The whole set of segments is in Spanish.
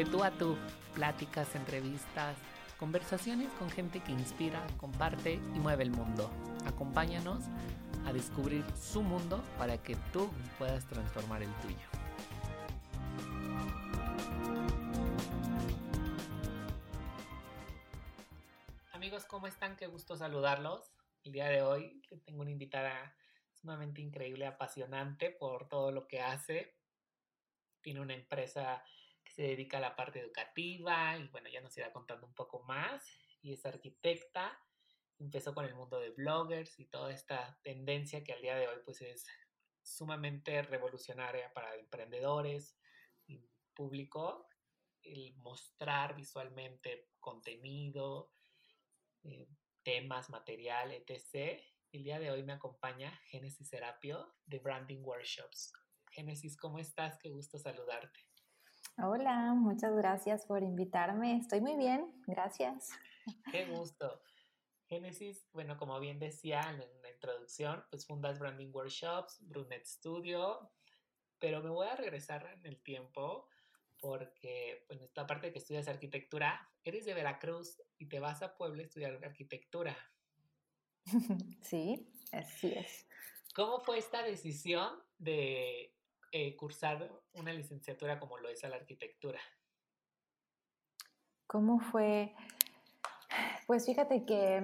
De tú a tú, pláticas, entrevistas, conversaciones con gente que inspira, comparte y mueve el mundo. Acompáñanos a descubrir su mundo para que tú puedas transformar el tuyo. Amigos, ¿cómo están? Qué gusto saludarlos. El día de hoy tengo una invitada sumamente increíble, apasionante por todo lo que hace. Tiene una empresa se dedica a la parte educativa y bueno, ya nos irá contando un poco más. Y es arquitecta. Empezó con el mundo de bloggers y toda esta tendencia que al día de hoy pues es sumamente revolucionaria para emprendedores y público. El mostrar visualmente contenido, eh, temas, material, etc. El día de hoy me acompaña Génesis Serapio de Branding Workshops. Génesis, ¿cómo estás? Qué gusto saludarte. Hola, muchas gracias por invitarme. Estoy muy bien, gracias. Qué gusto. Génesis, bueno, como bien decía en la introducción, pues fundas Branding Workshops, Brunet Studio, pero me voy a regresar en el tiempo porque, bueno, esta parte de que estudias arquitectura, eres de Veracruz y te vas a Puebla a estudiar arquitectura. Sí, así es. ¿Cómo fue esta decisión de eh, cursar una licenciatura como lo es a la arquitectura? ¿Cómo fue? Pues fíjate que,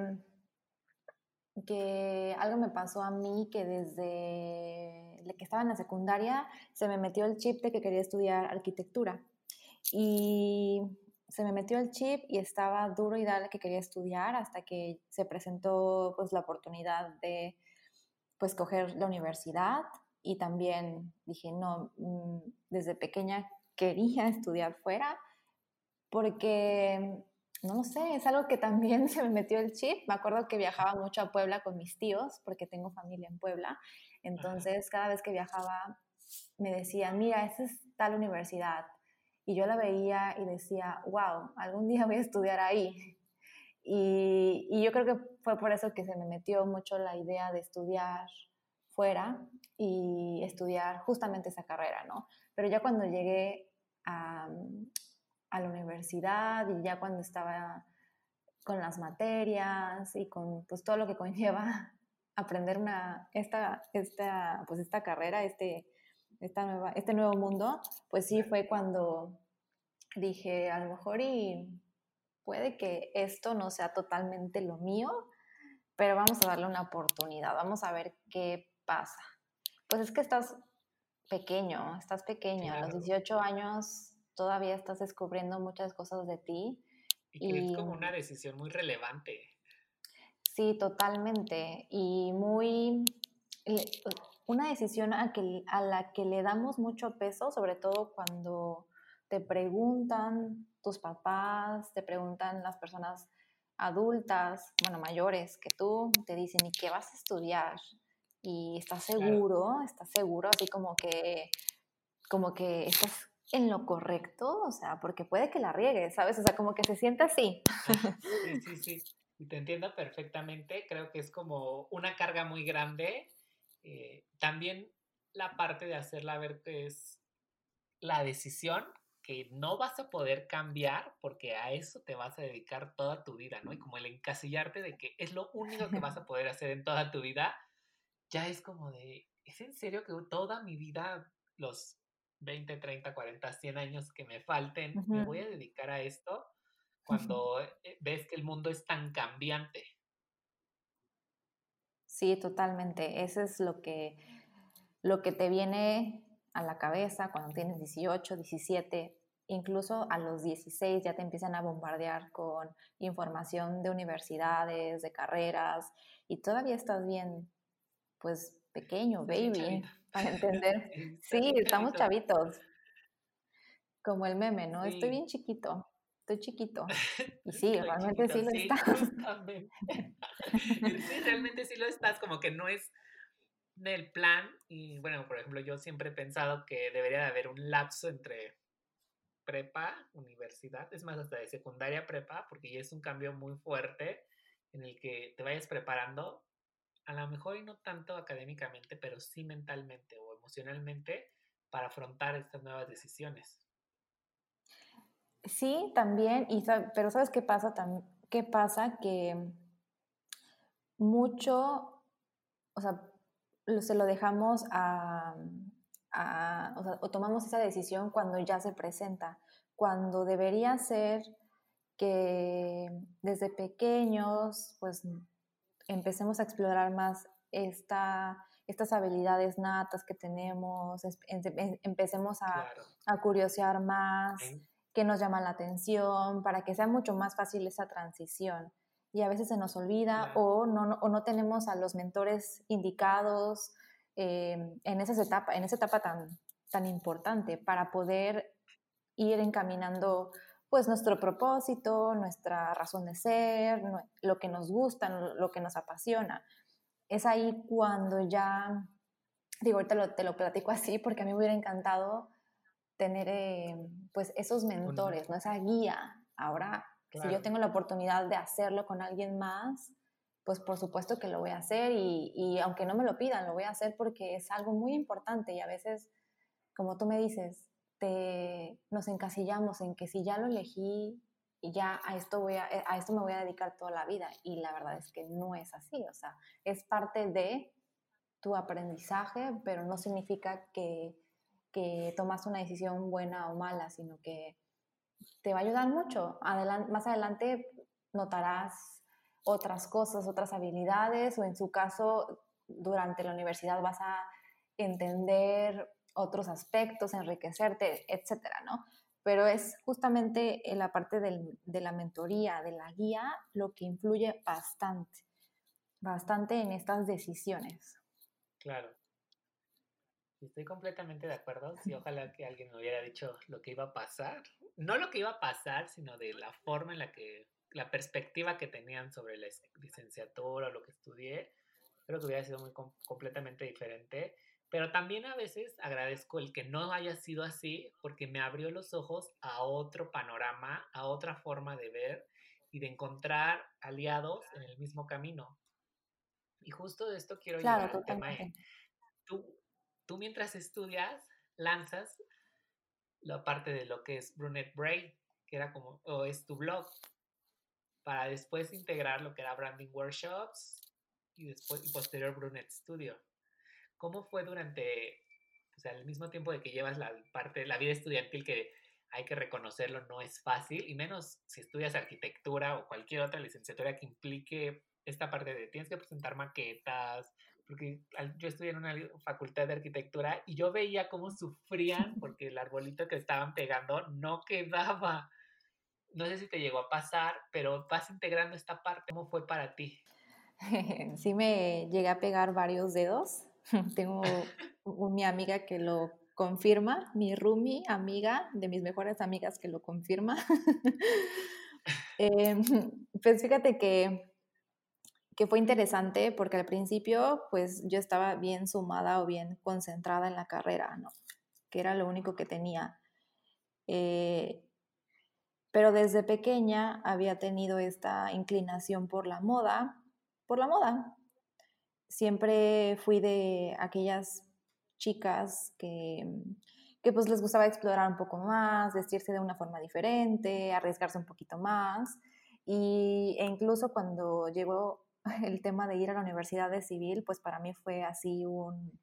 que algo me pasó a mí que desde que estaba en la secundaria se me metió el chip de que quería estudiar arquitectura. Y se me metió el chip y estaba duro y dale que quería estudiar hasta que se presentó pues la oportunidad de pues coger la universidad y también dije, no, mm, desde pequeña quería estudiar fuera porque, no lo sé, es algo que también se me metió el chip. Me acuerdo que viajaba mucho a Puebla con mis tíos porque tengo familia en Puebla. Entonces, cada vez que viajaba me decían, mira, esa es tal universidad, y yo la veía y decía, wow, algún día voy a estudiar ahí. Y, y, yo creo que fue por eso que se me metió mucho la idea de estudiar fuera y estudiar justamente esa carrera, ¿no? Pero ya cuando llegué a, a la universidad y ya cuando estaba con las materias y con pues, todo lo que conlleva aprender una, esta, esta, pues, esta carrera, este, esta nueva, este nuevo mundo, pues sí fue cuando dije, a lo mejor y puede que esto no sea totalmente lo mío, pero vamos a darle una oportunidad, vamos a ver qué pasa. Pues es que estás pequeño, estás pequeño, a los 18 años todavía estás descubriendo muchas cosas de ti. Y, y es como una decisión muy relevante. Sí, totalmente. Y muy, una decisión a, que, a la que le damos mucho peso, sobre todo cuando te preguntan tus papás, te preguntan las personas adultas, bueno, mayores que tú, te dicen, ¿y qué vas a estudiar? Y estás seguro, estás seguro, así como que, como que estás en lo correcto, o sea, porque puede que la riegues, ¿sabes? O sea, como que se siente así. Sí, sí, sí. Y te entiendo perfectamente. Creo que es como una carga muy grande eh, también la parte de hacerla ver que es la decisión que no vas a poder cambiar porque a eso te vas a dedicar toda tu vida, ¿no? Y como el encasillarte de que es lo único que vas a poder hacer en toda tu vida, ya es como de, ¿es en serio que toda mi vida, los 20, 30, 40, 100 años que me falten, me voy a dedicar a esto cuando eh, ves que el mundo es tan cambiante? Sí, totalmente. Eso es lo que, lo que te viene a la cabeza cuando tienes 18, 17, incluso a los 16 ya te empiezan a bombardear con información de universidades, de carreras, y todavía estás bien, pues pequeño, baby, para entender. Sí, estamos chavitos. Como el meme, ¿no? Estoy bien chiquito estoy chiquito. Y sí, realmente sí lo estás. sí, realmente sí lo estás, como que no es del plan. Y bueno, por ejemplo, yo siempre he pensado que debería de haber un lapso entre prepa, universidad, es más, hasta de secundaria prepa, porque ya es un cambio muy fuerte en el que te vayas preparando, a lo mejor y no tanto académicamente, pero sí mentalmente o emocionalmente para afrontar estas nuevas decisiones. Sí, también, y, pero ¿sabes qué pasa? ¿Qué pasa? Que mucho, o sea, se lo dejamos a, o, sea, o tomamos esa decisión cuando ya se presenta, cuando debería ser que desde pequeños, pues empecemos a explorar más esta, estas habilidades natas que tenemos, empecemos a, a curiosear más, que nos llama la atención, para que sea mucho más fácil esa transición. Y a veces se nos olvida o, no, o no tenemos a los mentores indicados eh, en, esa etapa, en esa etapa tan, tan importante para poder ir encaminando pues nuestro propósito, nuestra razón de ser, lo que nos gusta, lo que nos apasiona. Es ahí cuando ya, digo, ahorita te lo platico así porque a mí me hubiera encantado tener eh, pues esos mentores, ¿no? esa guía. Ahora, si yo tengo la oportunidad de hacerlo con alguien más, pues por supuesto que lo voy a hacer y, y aunque no me lo pidan, lo voy a hacer porque es algo muy importante y a veces, como tú me dices, nos encasillamos en que si ya lo elegí, ya a esto, voy a, a esto me voy a dedicar toda la vida. Y la verdad es que no es así. O sea, es parte de tu aprendizaje, pero no significa que, que tomas una decisión buena o mala, sino que te va a ayudar mucho. más adelante notarás otras cosas, otras habilidades, o en su caso, durante la universidad vas a entender otros aspectos, enriquecerte, etcétera, ¿no? Pero es justamente en la parte de la mentoría, de la guía, lo que influye bastante, bastante en estas decisiones. Claro. Estoy completamente de acuerdo. Sí, ojalá que alguien me hubiera dicho lo que iba a pasar. No lo que iba a pasar, sino de la forma en la que, la perspectiva que tenían sobre la licenciatura o lo que estudié. Creo que hubiera sido muy completamente diferente. Pero también a veces agradezco el que no haya sido así porque me abrió los ojos a otro panorama, a otra forma de ver y de encontrar aliados en el mismo camino. Y justo de esto quiero llegar al tema. Tú, tú mientras estudias, lanzas la parte de lo que es Brunette Brain, que era como, o es tu blog, para después integrar lo que era Branding Workshops y después y posterior Brunette Studio. ¿Cómo fue durante, o sea, al mismo tiempo de que llevas la parte, la vida estudiantil que hay que reconocerlo, no es fácil, y menos si estudias arquitectura o cualquier otra licenciatura que implique esta parte de tienes que presentar maquetas, porque yo estudié en una facultad de arquitectura y yo veía cómo sufrían porque el arbolito que estaban pegando no quedaba. No sé si te llegó a pasar, pero vas integrando esta parte. ¿Cómo fue para ti? Sí me llegué a pegar varios dedos Tengo mi amiga que lo confirma, mi Rumi, amiga de mis mejores amigas que lo confirma. Em, pues fíjate que, que fue interesante porque al principio pues yo estaba bien sumada o bien concentrada en la carrera, ¿no? Que era lo único que tenía. Eh, pero desde pequeña había tenido esta inclinación por la moda, por la moda, siempre fui de aquellas chicas que, que pues les gustaba explorar un poco más, vestirse de una forma diferente, arriesgarse un poquito más. Y, e incluso cuando llegó el tema de ir a la universidad de civil, pues para mí fue así un,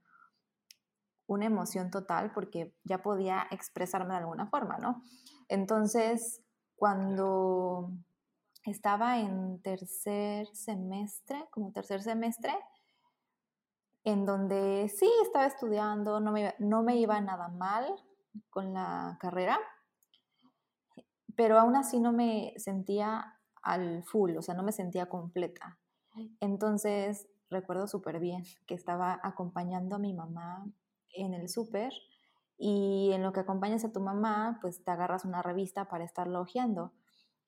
una emoción total porque ya podía expresarme de alguna forma, ¿no? Entonces, cuando estaba en tercer semestre, como tercer semestre, en donde sí estaba estudiando, no me, no me iba nada mal con la carrera, pero aún así no me sentía al full, o sea, no me sentía completa. Entonces, recuerdo súper bien que estaba acompañando a mi mamá en el súper y en lo que acompañas a tu mamá, pues te agarras una revista para estar hojeando.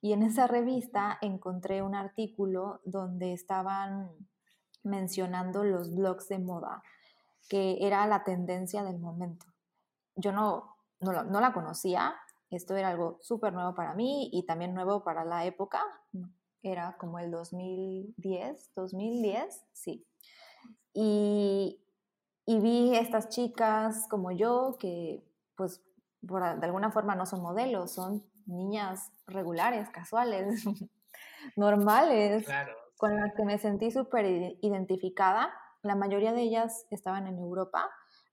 Y en esa revista encontré un artículo donde estaban mencionando los blogs de moda, que era la tendencia del momento. Yo no, no, la conocía, esto era algo súper nuevo para mí y también nuevo para la época, era como el 2010, 2010, sí. Y, y vi estas chicas como yo que pues de alguna forma no son modelos, son niñas regulares, casuales, normales, con las que me sentí súper identificada. La mayoría de ellas estaban en Europa,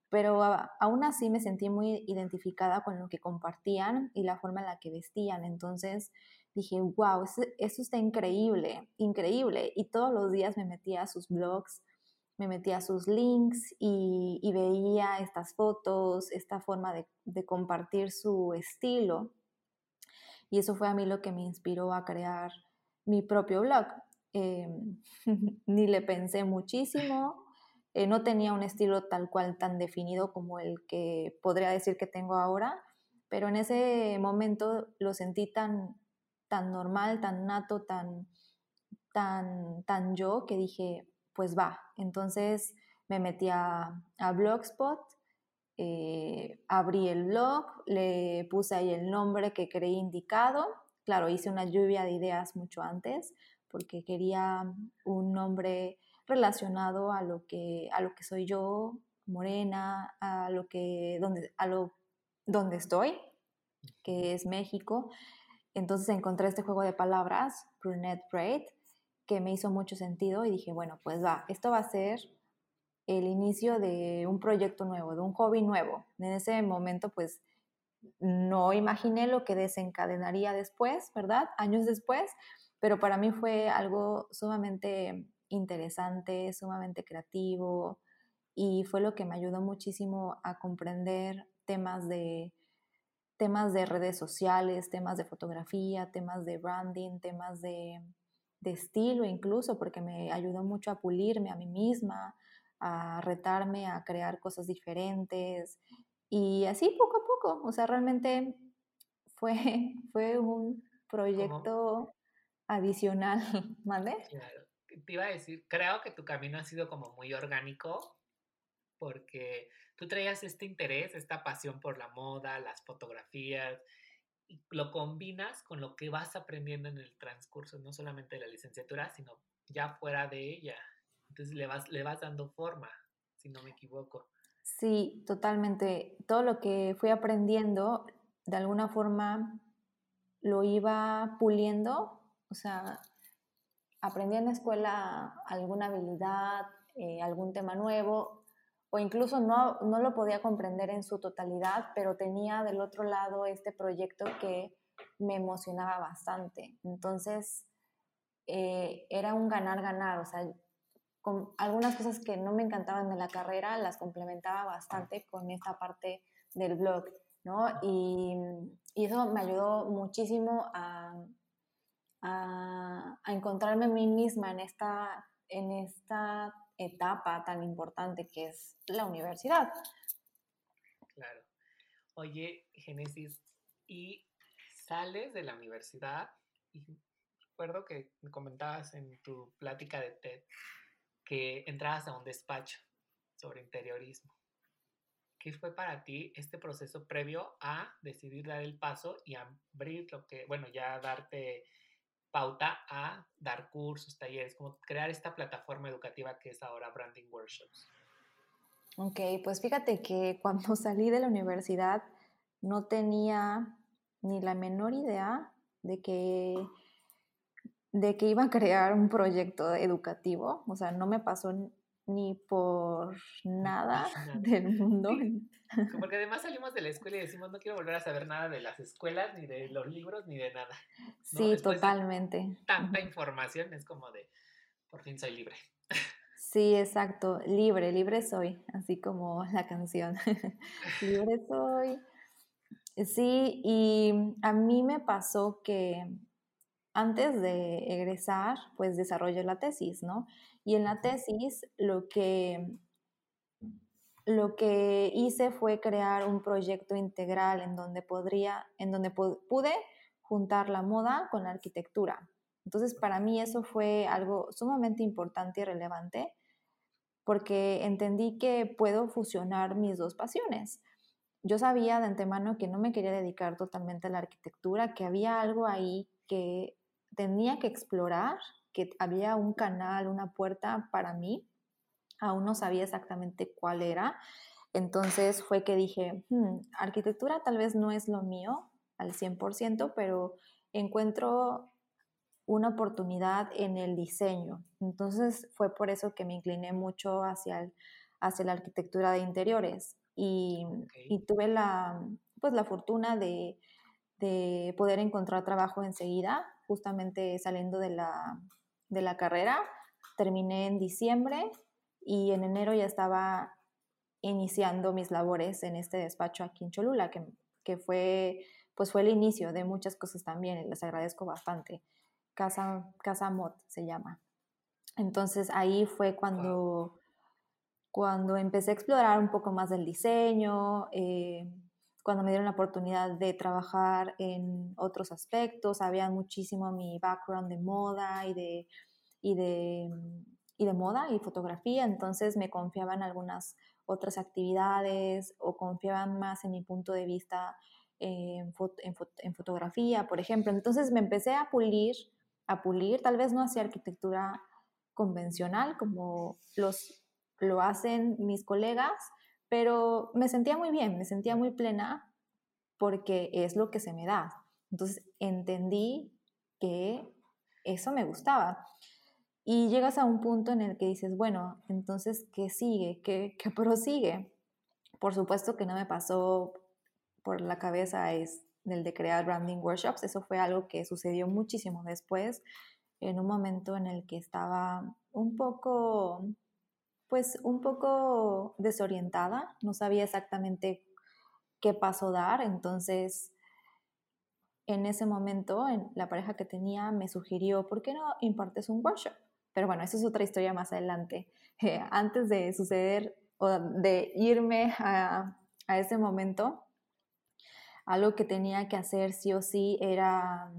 pero aún así me sentí muy identificada con lo que compartían y la forma en la que vestían. Entonces dije, wow, eso, está increíble, increíble. Y todos los días me metía a sus blogs, me metía a sus links y, veía estas fotos, esta forma de compartir su estilo. Y eso fue a mí lo que me inspiró a crear mi propio blog. Em, ni le pensé muchísimo, eh, no tenía un estilo tal cual tan definido como el que podría decir que tengo ahora, pero en ese momento lo sentí tan, tan normal, tan nato, tan, tan, tan yo, que dije, pues va. Entonces me metí a, a Blogspot eh, abrí el blog, le puse ahí el nombre que creí indicado. Claro, hice una lluvia de ideas mucho antes porque quería un nombre relacionado a lo que, a lo que soy yo, morena, a lo que, donde, a lo, donde estoy, que es México. Entonces encontré este juego de palabras, brunette braid, que me hizo mucho sentido y dije, bueno, pues va, esto va a ser el inicio de un proyecto nuevo, de un hobby nuevo. En ese momento, pues, no imaginé lo que desencadenaría después, ¿verdad? Años después, pero para mí fue algo sumamente interesante, sumamente creativo y fue lo que me ayudó muchísimo a comprender temas de temas de redes sociales, temas de fotografía, temas de branding, temas de, de estilo incluso, porque me ayudó mucho a pulirme a mí misma, a retarme a crear cosas diferentes y así poco a poco, o sea, realmente fue, fue un proyecto adicional, ¿vale? Claro. Te iba a decir, creo que tu camino ha sido como muy orgánico porque tú traías este interés, esta pasión por la moda, las fotografías, y lo combinas con lo que vas aprendiendo en el transcurso, no solamente de la licenciatura, sino ya fuera de ella. Entonces le vas, le vas dando forma, si no me equivoco. Sí, totalmente. Todo lo que fui aprendiendo, de alguna forma lo iba puliendo, o sea, aprendí en la escuela alguna habilidad, eh, algún tema nuevo, o incluso no, no lo podía comprender en su totalidad, pero tenía del otro lado este proyecto que me emocionaba bastante. Entonces, eh, era un ganar-ganar, o sea, con algunas cosas que no me encantaban de la carrera, las complementaba bastante con esta parte del blog, ¿no? Y, eso me ayudó muchísimo a, a, encontrarme a mí misma en esta, en esta etapa tan importante que es la universidad. Claro. Oye, Génesis, y sales de la universidad, y recuerdo que me comentabas en tu plática de TED que entrabas a un despacho sobre interiorismo. ¿Qué fue para ti este proceso previo a decidir dar el paso y abrir lo que, bueno, ya darte pauta a dar cursos, talleres, como crear esta plataforma educativa que es ahora Branding Workshops? Ok, pues fíjate que cuando salí de la universidad no tenía ni la menor idea de que de que iba a crear un proyecto educativo, o sea, no me pasó ni por nada del mundo. Porque además salimos de la escuela y decimos, no quiero volver a saber nada de las escuelas, ni de los libros, ni de nada. Sí, totalmente. tanta información es como de, por fin soy libre. Sí, exacto, libre, libre soy, así como la canción. libre soy. Sí, y a mí me pasó que antes de egresar, pues desarrollé la tesis, ¿no? Y en la tesis lo que, lo que hice fue crear un proyecto integral en donde podría, en donde pude juntar la moda con la arquitectura. Entonces, para mí eso fue algo sumamente importante y relevante porque entendí que puedo fusionar mis dos pasiones. Yo sabía de antemano que no me quería dedicar totalmente a la arquitectura, que había algo ahí que tenía que explorar, que había un canal, una puerta para mí. Aún no sabía exactamente cuál era. Entonces fue que dije, hmm, arquitectura tal vez no es lo mío al 100%, pero encuentro una oportunidad en el diseño. Entonces fue por eso que me incliné mucho hacia, hacia la arquitectura de interiores y, tuve la, pues, la fortuna de, de, poder encontrar trabajo enseguida, justamente saliendo de la, de la carrera. Terminé en diciembre y en enero ya estaba iniciando mis labores en este despacho aquí en Cholula, que, que fue, pues fue el inicio de muchas cosas también y les agradezco bastante. Casa, Casa Mot se llama. Entonces ahí fue cuando, cuando empecé a explorar un poco más del diseño, eh, cuando me dieron la oportunidad de trabajar en otros aspectos, había muchísimo mi background de moda y de, y de, y de moda y fotografía, entonces me confiaban algunas otras actividades o confiaban más en mi punto de vista en, en, fotografía, por ejemplo. Entonces me empecé a pulir, a pulir, tal vez no hacia arquitectura convencional como los, lo hacen mis colegas, pero me sentía muy bien, me sentía muy plena porque es lo que se me da. Entonces entendí que eso me gustaba. Y llegas a un punto en el que dices, bueno, entonces, ¿qué sigue? ¿Qué, qué prosigue? Por supuesto que no me pasó por la cabeza es el de crear branding workshops. Eso fue algo que sucedió muchísimo después, en un momento en el que estaba un poco, pues un poco desorientada, no sabía exactamente qué paso dar, entonces en ese momento en la pareja que tenía me sugirió, ¿por qué no impartes un workshop? Pero bueno, eso es otra historia más adelante. Eh, antes de suceder o de irme a, a, ese momento, algo que tenía que hacer sí o sí era,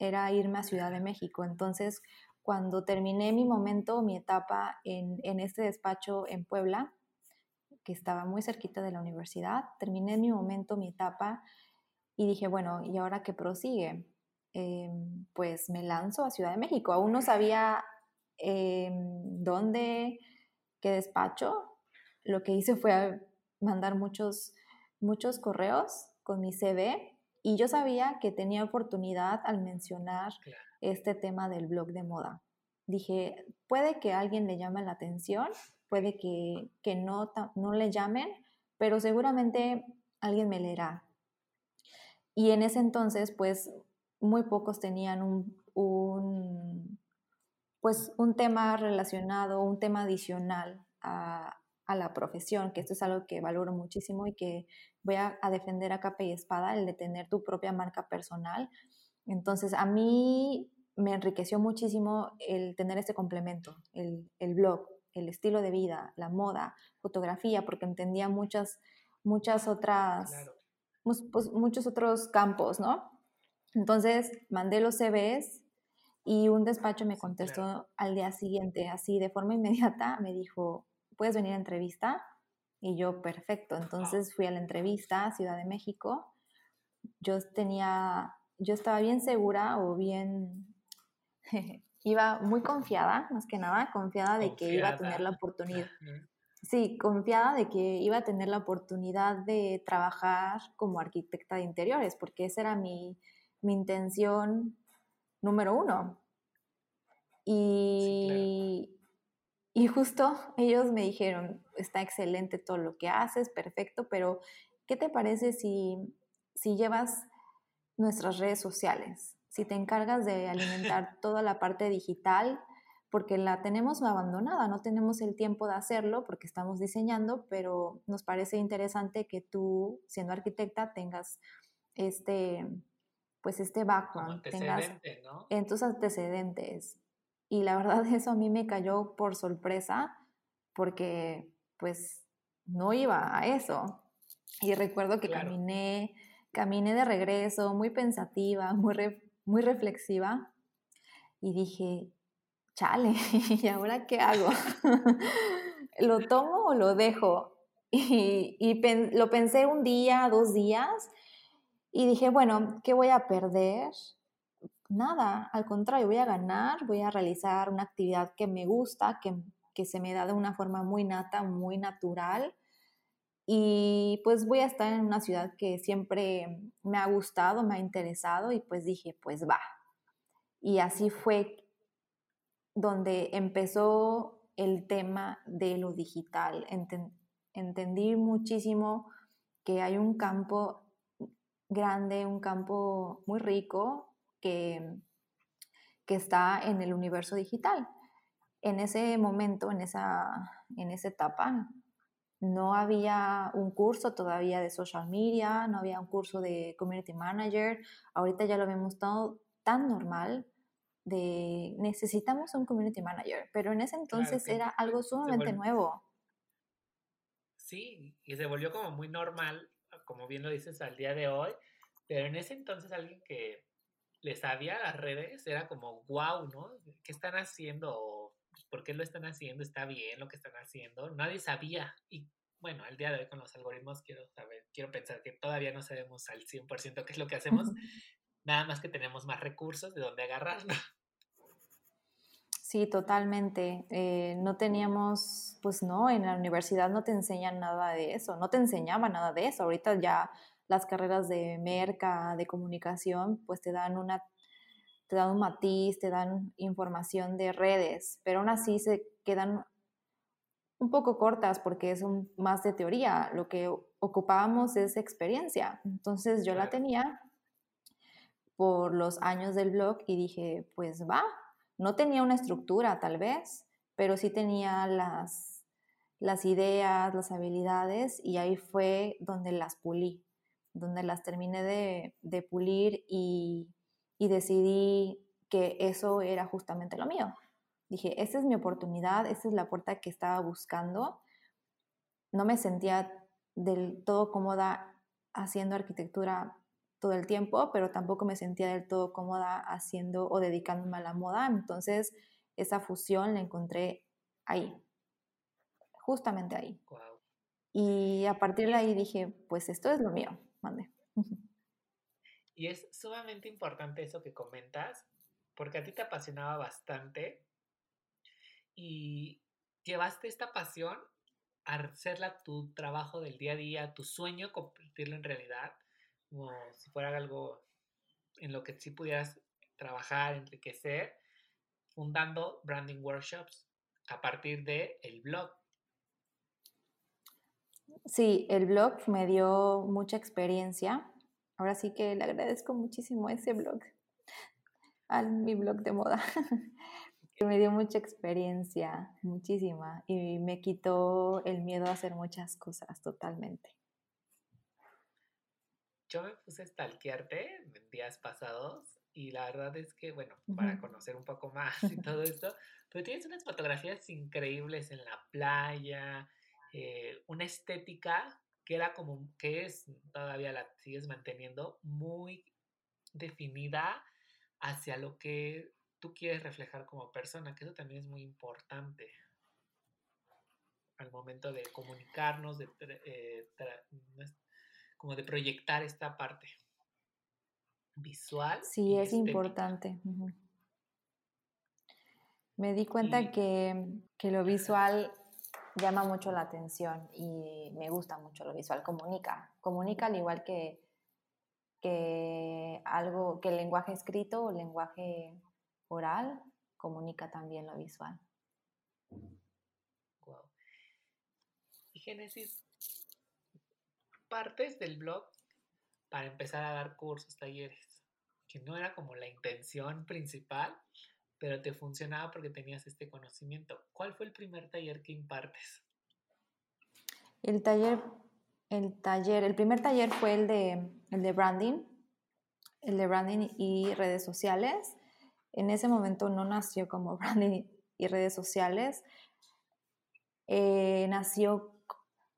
era irme a Ciudad de México. Entonces, cuando terminé mi momento, mi etapa en, en este despacho en Puebla, que estaba muy cerquita de la universidad, terminé mi momento, mi etapa, y dije, bueno, ¿y ahora qué prosigue? Em, pues me lanzo a Ciudad de México. Aún no sabía Em, dónde, qué despacho. Lo que hice fue mandar muchos, muchos correos con mi CV y yo sabía que tenía oportunidad al mencionar este tema del blog de moda. Dije, puede que a alguien le llame la atención, puede que, que no, no le llamen, pero seguramente alguien me leerá. Y en ese entonces, pues, muy pocos tenían un, pues un tema relacionado, un tema adicional a, la profesión, que esto es algo que valoro muchísimo y que voy a, defender a capa y espada, el de tener tu propia marca personal. Entonces, a mí me enriqueció muchísimo el tener este complemento, el, blog, el estilo de vida, la moda, fotografía, porque entendía muchas, muchas otras, pues, muchos otros campos, ¿no? Entonces, mandé los CVs y un despacho me contestó al día siguiente, así de forma inmediata, me dijo, ¿puedes venir a entrevista? Y yo, perfecto. Entonces fui a la entrevista a Ciudad de México. Yo tenía, yo estaba bien segura o bien, iba muy confiada, más que nada, confiada de que iba a tener la oportunidad. Sí, confiada de que iba a tener la oportunidad de trabajar como arquitecta de interiores, porque esa era mi, mi intención número uno. Y, y justo ellos me dijeron, está excelente todo lo que haces, perfecto, pero ¿qué te parece si, si llevas nuestras redes sociales? Si te encargas de alimentar toda la parte digital, porque la tenemos abandonada, no tenemos el tiempo de hacerlo porque estamos diseñando, pero nos parece interesante que tú, siendo arquitecta, tengas este, pues este background, tengas en tus antecedentes. Y la verdad eso a mí me cayó por sorpresa porque pues no iba a eso. Y recuerdo que caminé, caminé de regreso, muy pensativa, muy, reflexiva, y dije, chale, ¿y ahora qué hago? ¿Lo tomo o lo dejo? Y, y lo pensé un día, dos días, y dije, bueno, ¿qué voy a perder? Nada, al contrario, voy a ganar, voy a realizar una actividad que me gusta, que, que se me da de una forma muy nata, muy natural. Y pues voy a estar en una ciudad que siempre me ha gustado, me ha interesado y pues dije, pues va. Y así fue donde empezó el tema de lo digital. entendí muchísimo que hay un campo grande, un campo muy rico que, que está en el universo digital. En ese momento, en esa, en esa etapa, no había un curso todavía de social media, no había un curso de community manager. Ahorita ya lo vemos todo tan normal de necesitamos un community manager, pero en ese entonces era algo sumamente nuevo. Sí, y se volvió como muy normal, como bien lo dices al día de hoy, pero en ese entonces alguien que le sabía las redes era como, wow, ¿no? ¿Qué están haciendo? ¿Por qué lo están haciendo? ¿Está bien lo que están haciendo? Nadie sabía. Y bueno, al día de hoy con los algoritmos quiero saber, quiero pensar que todavía no sabemos al 100% qué es lo que hacemos, nada más que tenemos más recursos de donde agarrarlo. Sí, totalmente. Eh, no teníamos, pues no, en la universidad no te enseñan nada de eso, no te enseñaba nada de eso. Ahorita ya las carreras de merca, de comunicación, pues te dan una, te dan un matiz, te dan información de redes, pero aún así se quedan un poco cortas porque es un, más de teoría. Lo que ocupábamos es experiencia. Entonces yo la tenía por los años del blog y dije, pues va, no tenía una estructura tal vez, pero sí tenía las, las ideas, las habilidades y ahí fue donde las pulí, donde las terminé de, pulir y, y decidí que eso era justamente lo mío. Dije, esta es mi oportunidad, esta es la puerta que estaba buscando. No me sentía del todo cómoda haciendo arquitectura todo el tiempo, pero tampoco me sentía del todo cómoda haciendo o dedicándome a la moda. Entonces, esa fusión la encontré ahí, justamente ahí. Y a partir de ahí dije, pues esto es lo mío, mande. Y es sumamente importante eso que comentas, porque a ti te apasionaba bastante y llevaste esta pasión a hacerla tu trabajo del día a día, tu sueño, convertirlo en realidad como si fuera algo en lo que sí pudieras trabajar, enriquecer, fundando branding workshops a partir de el blog. Sí, el blog me dio mucha experiencia. Ahora sí que le agradezco muchísimo a ese blog, a mi blog de moda. me dio mucha experiencia, muchísima, y me quitó el miedo a hacer muchas cosas totalmente yo me puse a stalkearte en días pasados y la verdad es que, bueno, para conocer un poco más y todo esto, pero tienes unas fotografías increíbles en la playa, eh, una estética que era como, que es, todavía la sigues manteniendo, muy definida hacia lo que tú quieres reflejar como persona, que eso también es muy importante al momento de comunicarnos, de eh, como de proyectar esta parte visual. Sí, es importante. Me di cuenta que, lo visual llama mucho la atención y me gusta mucho lo visual, comunica, comunica al igual que, que algo, que el lenguaje escrito o lenguaje oral comunica también lo visual. Wow. Y Génesis, partes del blog para empezar a dar cursos, talleres, que no era como la intención principal, pero te funcionaba porque tenías este conocimiento. ¿Cuál fue el primer taller que impartes? El taller, el taller, el primer taller fue el de, el de branding, el de branding y redes sociales. En ese momento no nació como branding y redes sociales, eh, nació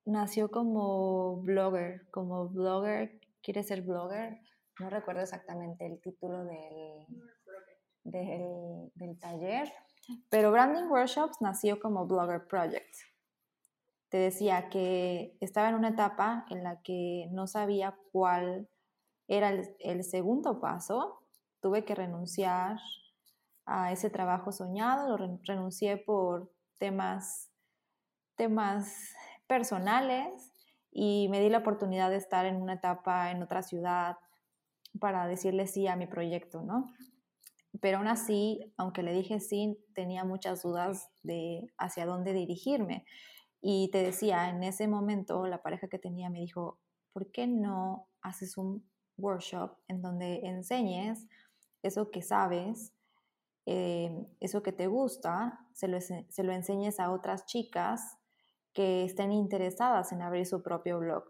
nació como blogger, como blogger, quiere ser blogger. No recuerdo exactamente el título del, del, taller, pero Branding Workshops nació como Blogger Project. Te decía que estaba en una etapa en la que no sabía cuál era el, el segundo paso. Tuve que renunciar a ese trabajo soñado, lo renuncié por temas, temas personales y me di la oportunidad de estar en una etapa en otra ciudad para decirle sí a mi proyecto, ¿no? Pero aún así, aunque le dije sí, tenía muchas dudas de hacia dónde dirigirme. Y te decía, en ese momento la pareja que tenía me dijo, ¿por qué no haces un workshop en donde enseñes eso que sabes, eh, eso que te gusta, se lo, se lo enseñes a otras chicas que estén interesadas en abrir su propio blog?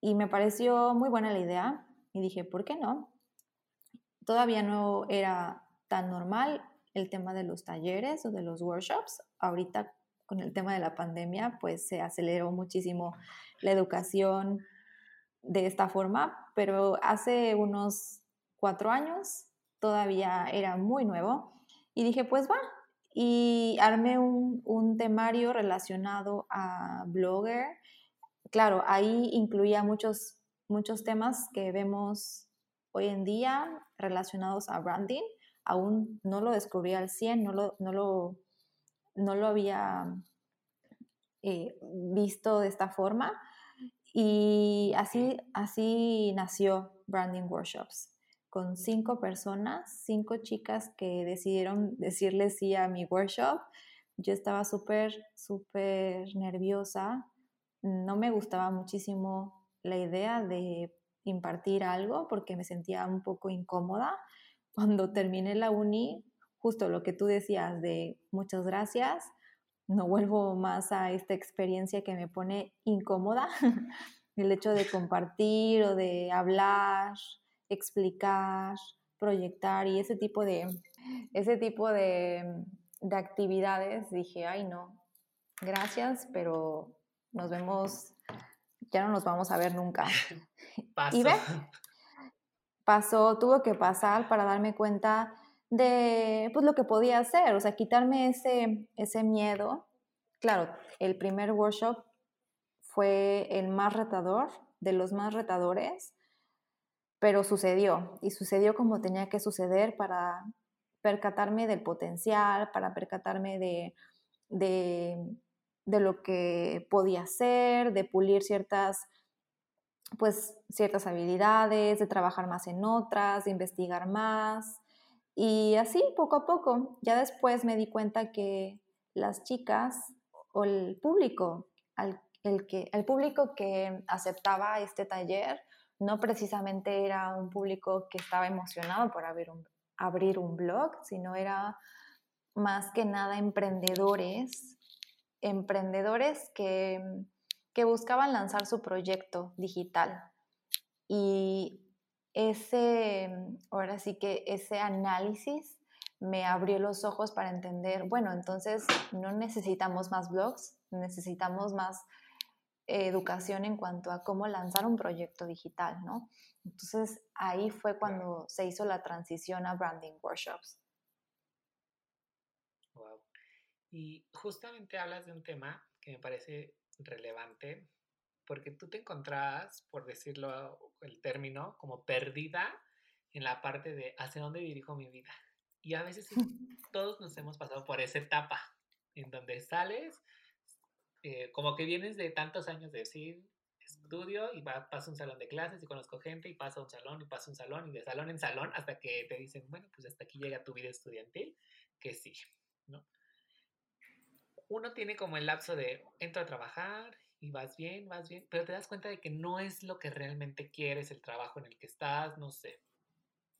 Y me pareció muy buena la idea y dije, ¿por qué no? Todavía no era tan normal el tema de los talleres o de los workshops. Ahorita con el tema de la pandemia, pues se aceleró muchísimo la educación de esta forma, pero hace unos cuatro años todavía era muy nuevo y dije, pues va, y armé un, temario relacionado a Blogger. Claro, ahí incluía muchos, muchos temas que vemos hoy en día relacionados a branding. Aún no lo descubrí al 100, no lo, no lo, no lo había eh, visto de esta forma, y así, así nació Branding Workshops, con cinco personas, cinco chicas que decidieron decirle sí a mi workshop. Yo estaba súper, súper nerviosa. No me gustaba muchísimo la idea de impartir algo porque me sentía un poco incómoda. Cuando terminé la uni, justo lo que tú decías de muchas gracias, no vuelvo más a esta experiencia que me pone incómoda, el hecho de compartir o de hablar, explicar, proyectar y ese tipo de, ese tipo de, actividades, dije, ay no, gracias, pero nos vemos, ya no nos vamos a ver nunca. Y ve, pasó, tuvo que pasar para darme cuenta de pues, lo que podía hacer, o sea, quitarme ese, ese miedo. Claro, el primer workshop fue el más retador, de los más retadores, pero sucedió y sucedió como tenía que suceder para percatarme del potencial, para percatarme de, de, de lo que podía hacer, de pulir ciertas pues ciertas habilidades, de trabajar más en otras, de investigar más, y así, poco a poco, ya después me di cuenta que las chicas o el público, el, que, el público que aceptaba este taller, no precisamente era un público que estaba emocionado por abrir un, abrir un blog, sino era más que nada emprendedores, emprendedores que, que buscaban lanzar su proyecto digital. Y ese, ahora sí que ese análisis me abrió los ojos para entender, bueno, entonces no necesitamos más blogs, necesitamos más educación en cuanto a cómo lanzar un proyecto digital, ¿no? Entonces ahí fue cuando se hizo la transición a branding workshops. Wow. Y justamente hablas de un tema que me parece relevante porque tú te encontrabas, por decirlo el término, como perdida en la parte de hacia dónde dirijo mi vida. Y a veces todos nos hemos pasado por esa etapa en donde sales, eh, como que vienes de tantos años de decir, estudio y va, paso un salón de clases y conozco gente y paso a un salón y paso un salón y de salón en salón hasta que te dicen, bueno, pues hasta aquí llega tu vida estudiantil, que sigue, ¿no? Uno tiene como el lapso de entro a trabajar y vas bien, vas bien, pero te das cuenta de que no es lo que realmente quieres, el trabajo en el que estás, no sé.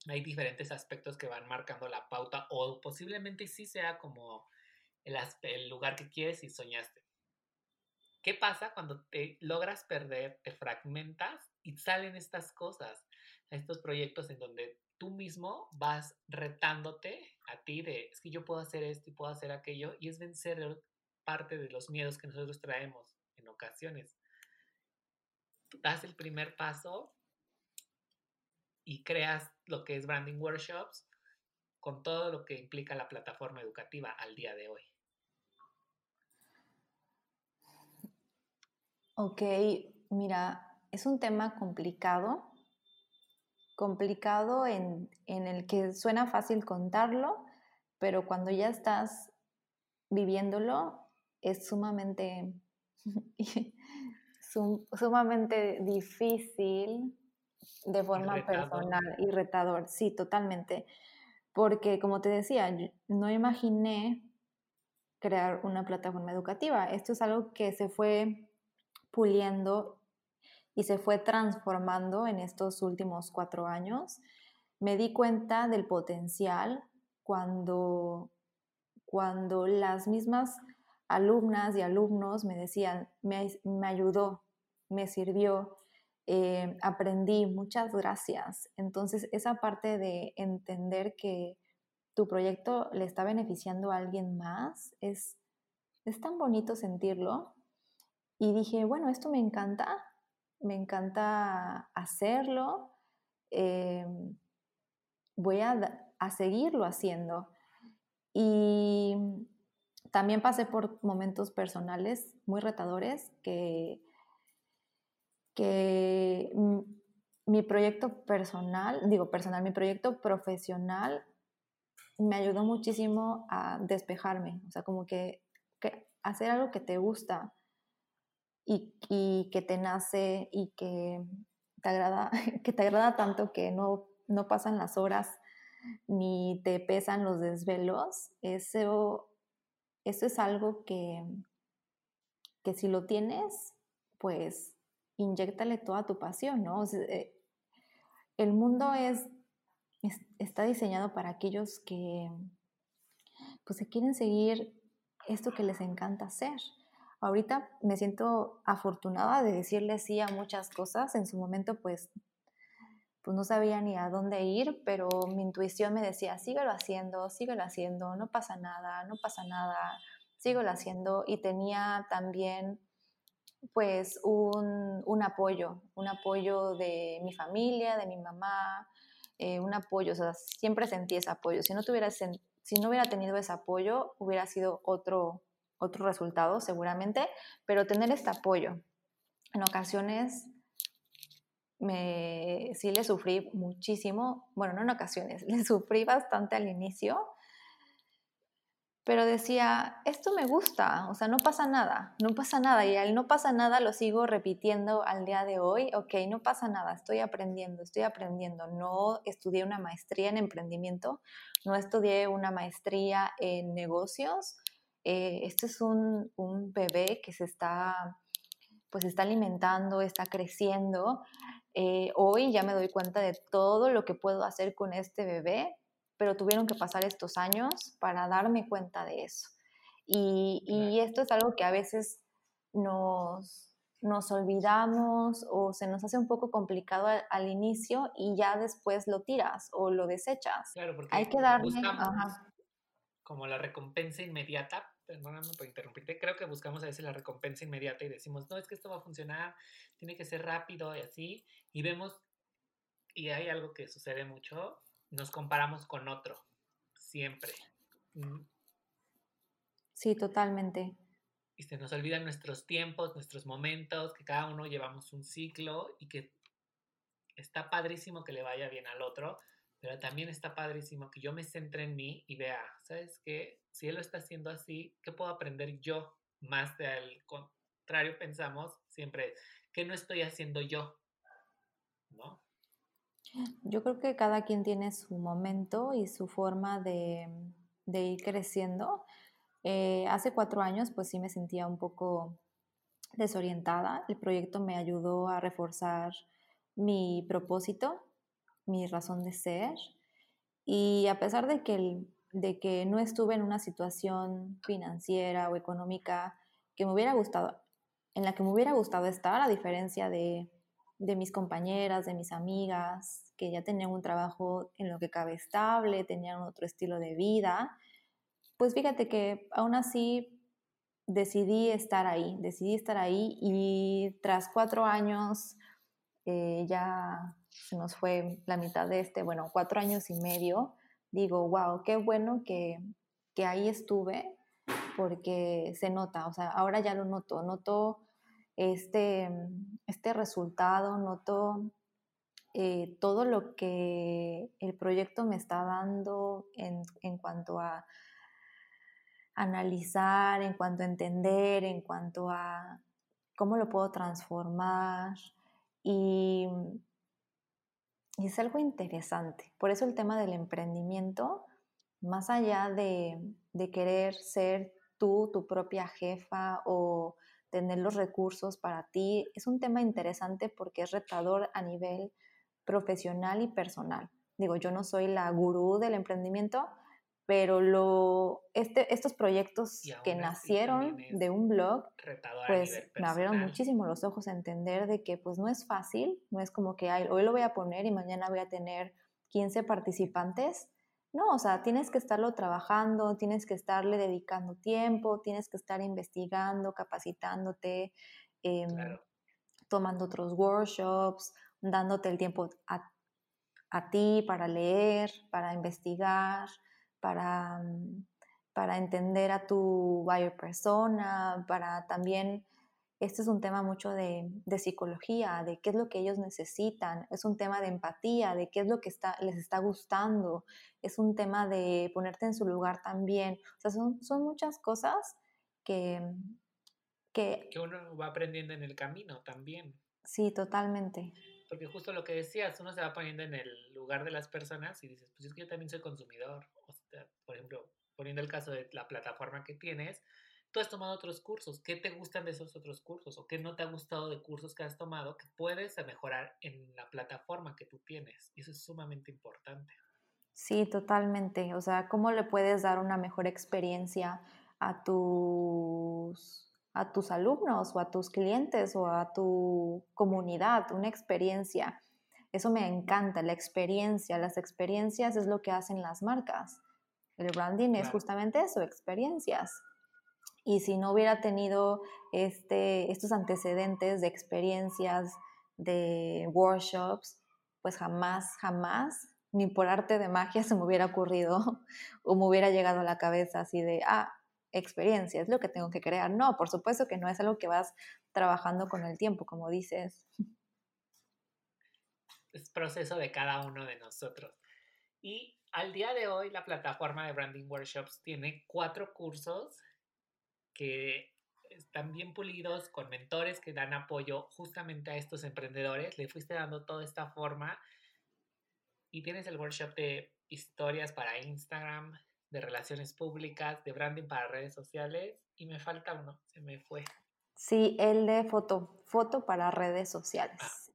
Hay diferentes aspectos que van marcando la pauta o posiblemente sí sea como el, lugar que quieres y soñaste. ¿Qué pasa cuando te logras perder, te fragmentas y salen estas cosas, estos proyectos en donde tú mismo vas retándote a ti de, es que yo puedo hacer esto y puedo hacer aquello, y es vencer parte de los miedos que nosotros traemos en ocasiones. Das el primer paso y creas lo que es branding workshops con todo lo que implica la plataforma educativa al día de hoy. Ok, mira, es un tema complicado, complicado en, en el que suena fácil contarlo, pero cuando ya estás viviéndolo es sumamente sumamente difícil de forma personal y retador, sí, totalmente. Porque como te decía, no imaginé crear una plataforma educativa. Esto es algo que se fue puliendo y se fue transformando en estos últimos cuatro años. Me di cuenta del potencial cuando, cuando las mismas alumnas y alumnos me decían, me, ayudó, me sirvió, eh, aprendí, muchas gracias. Entonces, esa parte de entender que tu proyecto le está beneficiando a alguien más, es, es tan bonito sentirlo. Y dije, bueno, esto me encanta, me encanta hacerlo, eh, voy a, a seguirlo haciendo. Y también pasé por momentos personales muy retadores que, que mi proyecto personal, digo personal, mi proyecto profesional me ayudó muchísimo a despejarme, o sea, como que, hacer algo que te gusta y, y, que te nace y que te agrada, que te agrada tanto que no, no pasan las horas ni te pesan los desvelos, eso eso es algo que, que si lo tienes, pues inyectale toda tu pasión, ¿no? Eh, el mundo es, está diseñado para aquellos que pues se quieren seguir esto que les encanta hacer. Ahorita me siento afortunada de decirle sí a muchas cosas. En su momento, pues pues no sabía ni a dónde ir, pero mi intuición me decía, síguelo haciendo, síguelo haciendo, no pasa nada, no pasa nada, síguelo haciendo. Y tenía también pues un, apoyo, un apoyo de mi familia, de mi mamá, eh, un apoyo, o sea, siempre sentí ese apoyo. Si no, tuviera, si no hubiera tenido ese apoyo, hubiera sido otro, otro resultado seguramente, pero tener este apoyo en ocasiones me, sí le sufrí muchísimo, bueno, no en ocasiones, le sufrí bastante al inicio, pero decía, esto me gusta, o sea, no pasa nada, no pasa nada, y al no pasa nada lo sigo repitiendo al día de hoy, ok, no pasa nada, estoy aprendiendo, estoy aprendiendo, no estudié una maestría en emprendimiento, no estudié una maestría en negocios, esto es un, un bebé que se está pues está alimentando, está creciendo, eh, hoy ya me doy cuenta de todo lo que puedo hacer con este bebé, pero tuvieron que pasar estos años para darme cuenta de eso. Y, esto es algo que a veces nos, nos olvidamos o se nos hace un poco complicado al, inicio y ya después lo tiras o lo desechas. Claro, porque hay que darle como la recompensa inmediata, perdóname por interrumpirte, creo que buscamos a veces la recompensa inmediata y decimos, no, es que esto va a funcionar, tiene que ser rápido y así, y vemos, y hay algo que sucede mucho, nos comparamos con otro, siempre. Mm. Sí, totalmente. Y se nos olvidan nuestros tiempos, nuestros momentos, que cada uno llevamos un ciclo y que está padrísimo que le vaya bien al otro, pero también está padrísimo que yo me centre en mí y vea, ¿sabes qué? Si él lo está haciendo así, ¿qué puedo aprender yo? Más del contrario pensamos siempre, ¿qué no estoy haciendo yo? ¿No? Yo creo que cada quien tiene su momento y su forma de, ir creciendo. Eh, hace cuatro años pues sí me sentía un poco desorientada. El proyecto me ayudó a reforzar mi propósito mi razón de ser. Y a pesar de que, de que no estuve en una situación financiera o económica que me hubiera gustado, en la que me hubiera gustado estar, a diferencia de, de mis compañeras, de mis amigas, que ya tenían un trabajo en lo que cabe estable, tenían otro estilo de vida, pues fíjate que aún así decidí estar ahí, decidí estar ahí y tras cuatro años eh, ya se nos fue la mitad de este, bueno, cuatro años y medio, digo, wow, qué bueno que, que ahí estuve, porque se nota, o sea, ahora ya lo noto, noto este, este resultado, noto eh, todo lo que el proyecto me está dando en, en, cuanto a analizar, en cuanto a entender, en cuanto a cómo lo puedo transformar y, y es algo interesante. Por eso el tema del emprendimiento, más allá de, de querer ser tú tu propia jefa o tener los recursos para ti, es un tema interesante porque es retador a nivel profesional y personal. Digo, yo no soy la gurú del emprendimiento, pero lo, este, estos proyectos que nacieron de un blog, pues me abrieron muchísimo los ojos a entender de que pues no es fácil, no es como que hoy lo voy a poner y mañana voy a tener 15 participantes. No, o sea, tienes que estarlo trabajando, tienes que estarle dedicando tiempo, tienes que estar investigando, capacitándote, em, tomando otros workshops, dándote el tiempo a, ti para leer, para investigar, para, mm, para entender a tu buyer persona, para también, este es un tema mucho de, psicología, de qué es lo que ellos necesitan, es un tema de empatía, de qué es lo que está, les está gustando, es un tema de ponerte en su lugar también, o sea, son, son muchas cosas que, que... Que uno va aprendiendo en el camino también. Sí, totalmente porque justo lo que decías, uno se va poniendo en el lugar de las personas y dices, pues es que yo también soy consumidor. Por ejemplo, poniendo el caso de la plataforma que tienes, tú has tomado otros cursos, ¿qué te gustan de esos otros cursos? ¿O qué no te ha gustado de cursos que has tomado que puedes mejorar en la plataforma que tú tienes? Y eso es sumamente importante. Sí, totalmente. O sea, ¿cómo le puedes dar una mejor experiencia a tus a tus alumnos o a tus clientes o a tu comunidad, una experiencia. Eso me encanta, la experiencia. Las experiencias es lo que hacen las marcas. El branding es justamente eso, experiencias. Y si no hubiera tenido este, estos antecedentes de experiencias, de workshops, pues jamás, jamás, ni por arte de magia se me hubiera ocurrido o me hubiera llegado a la cabeza así de, ah, experiencia, es lo que tengo que crear. No, por supuesto que no es algo que vas trabajando con el tiempo, como dices. Es proceso de cada uno de nosotros. Y al día de hoy la plataforma de Branding Workshops tiene cuatro cursos que están bien pulidos con mentores que dan apoyo justamente a estos emprendedores. Le fuiste dando toda esta forma y tienes el workshop de historias para Instagram, de relaciones públicas, de branding para redes sociales y me falta uno, se me fue. Sí, el de foto, foto para redes sociales. Ah,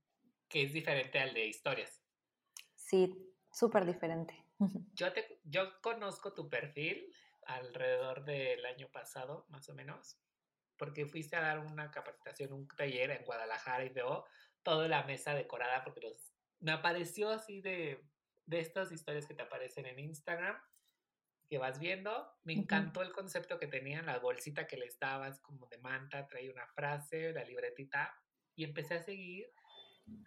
que es diferente al de historias. Sí, súper diferente. Yo, te, yo conozco tu perfil alrededor del año pasado, más o menos, porque fuiste a dar una capacitación, un taller en Guadalajara y veo toda la mesa decorada porque los, me apareció así de, de estas historias que te aparecen en Instagram que vas viendo. Me encantó el concepto que tenía en la bolsita que le estabas como de manta, traía una frase, la libretita, y empecé a seguir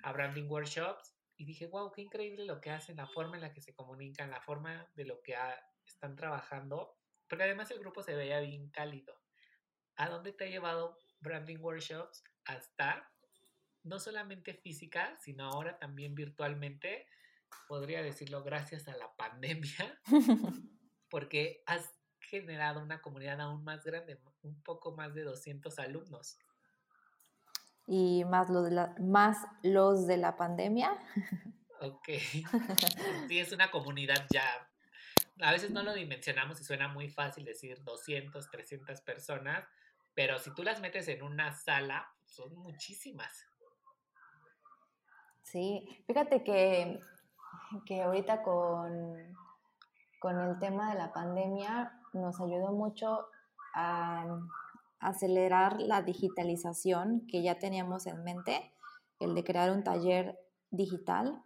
a branding workshops y dije, wow, qué increíble lo que hacen, la forma en la que se comunican, la forma de lo que están trabajando, porque además el grupo se veía bien cálido. ¿A dónde te ha llevado branding workshops a estar? No solamente física, sino ahora también virtualmente, podría decirlo gracias a la pandemia. porque has generado una comunidad aún más grande, un poco más de 200 alumnos. Y más los de la, más los de la pandemia. Ok. Sí, es una comunidad ya. A veces no lo dimensionamos y suena muy fácil decir 200, 300 personas, pero si tú las metes en una sala, son muchísimas. Sí, fíjate que, que ahorita con con el tema de la pandemia nos ayudó mucho a acelerar la digitalización que ya teníamos en mente, el de crear un taller digital.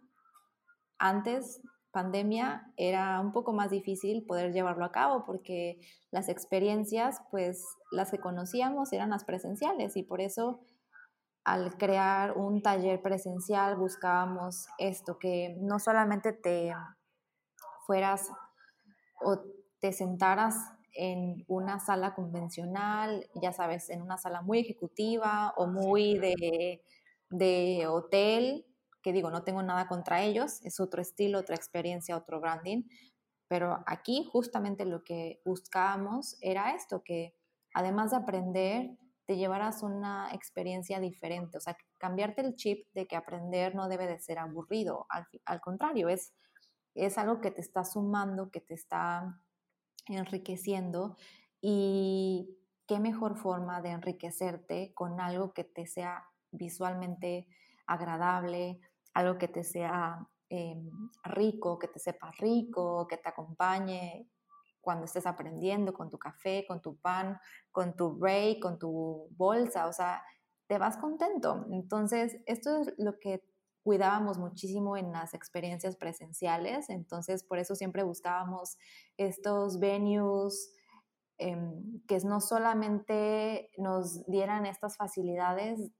Antes, pandemia, era un poco más difícil poder llevarlo a cabo porque las experiencias, pues las que conocíamos eran las presenciales y por eso al crear un taller presencial buscábamos esto, que no solamente te fueras o te sentaras en una sala convencional, ya sabes, en una sala muy ejecutiva o muy de, de, hotel, que digo, no tengo nada contra ellos, es otro estilo, otra experiencia, otro branding, pero aquí justamente lo que buscábamos era esto, que además de aprender te llevaras una experiencia diferente, o sea, cambiarte el chip de que aprender no debe de ser aburrido, al, al contrario, es, es algo que te está sumando, que te está enriqueciendo y qué mejor forma de enriquecerte con algo que te sea visualmente agradable, algo que te sea em, rico, que te sepa rico, que te acompañe cuando estés aprendiendo con tu café, con tu pan, con tu break, con tu bolsa, o sea, te vas contento. Entonces, esto es lo que cuidábamos muchísimo en las experiencias presenciales, entonces por eso siempre buscábamos estos venues em, que no solamente nos dieran estas facilidades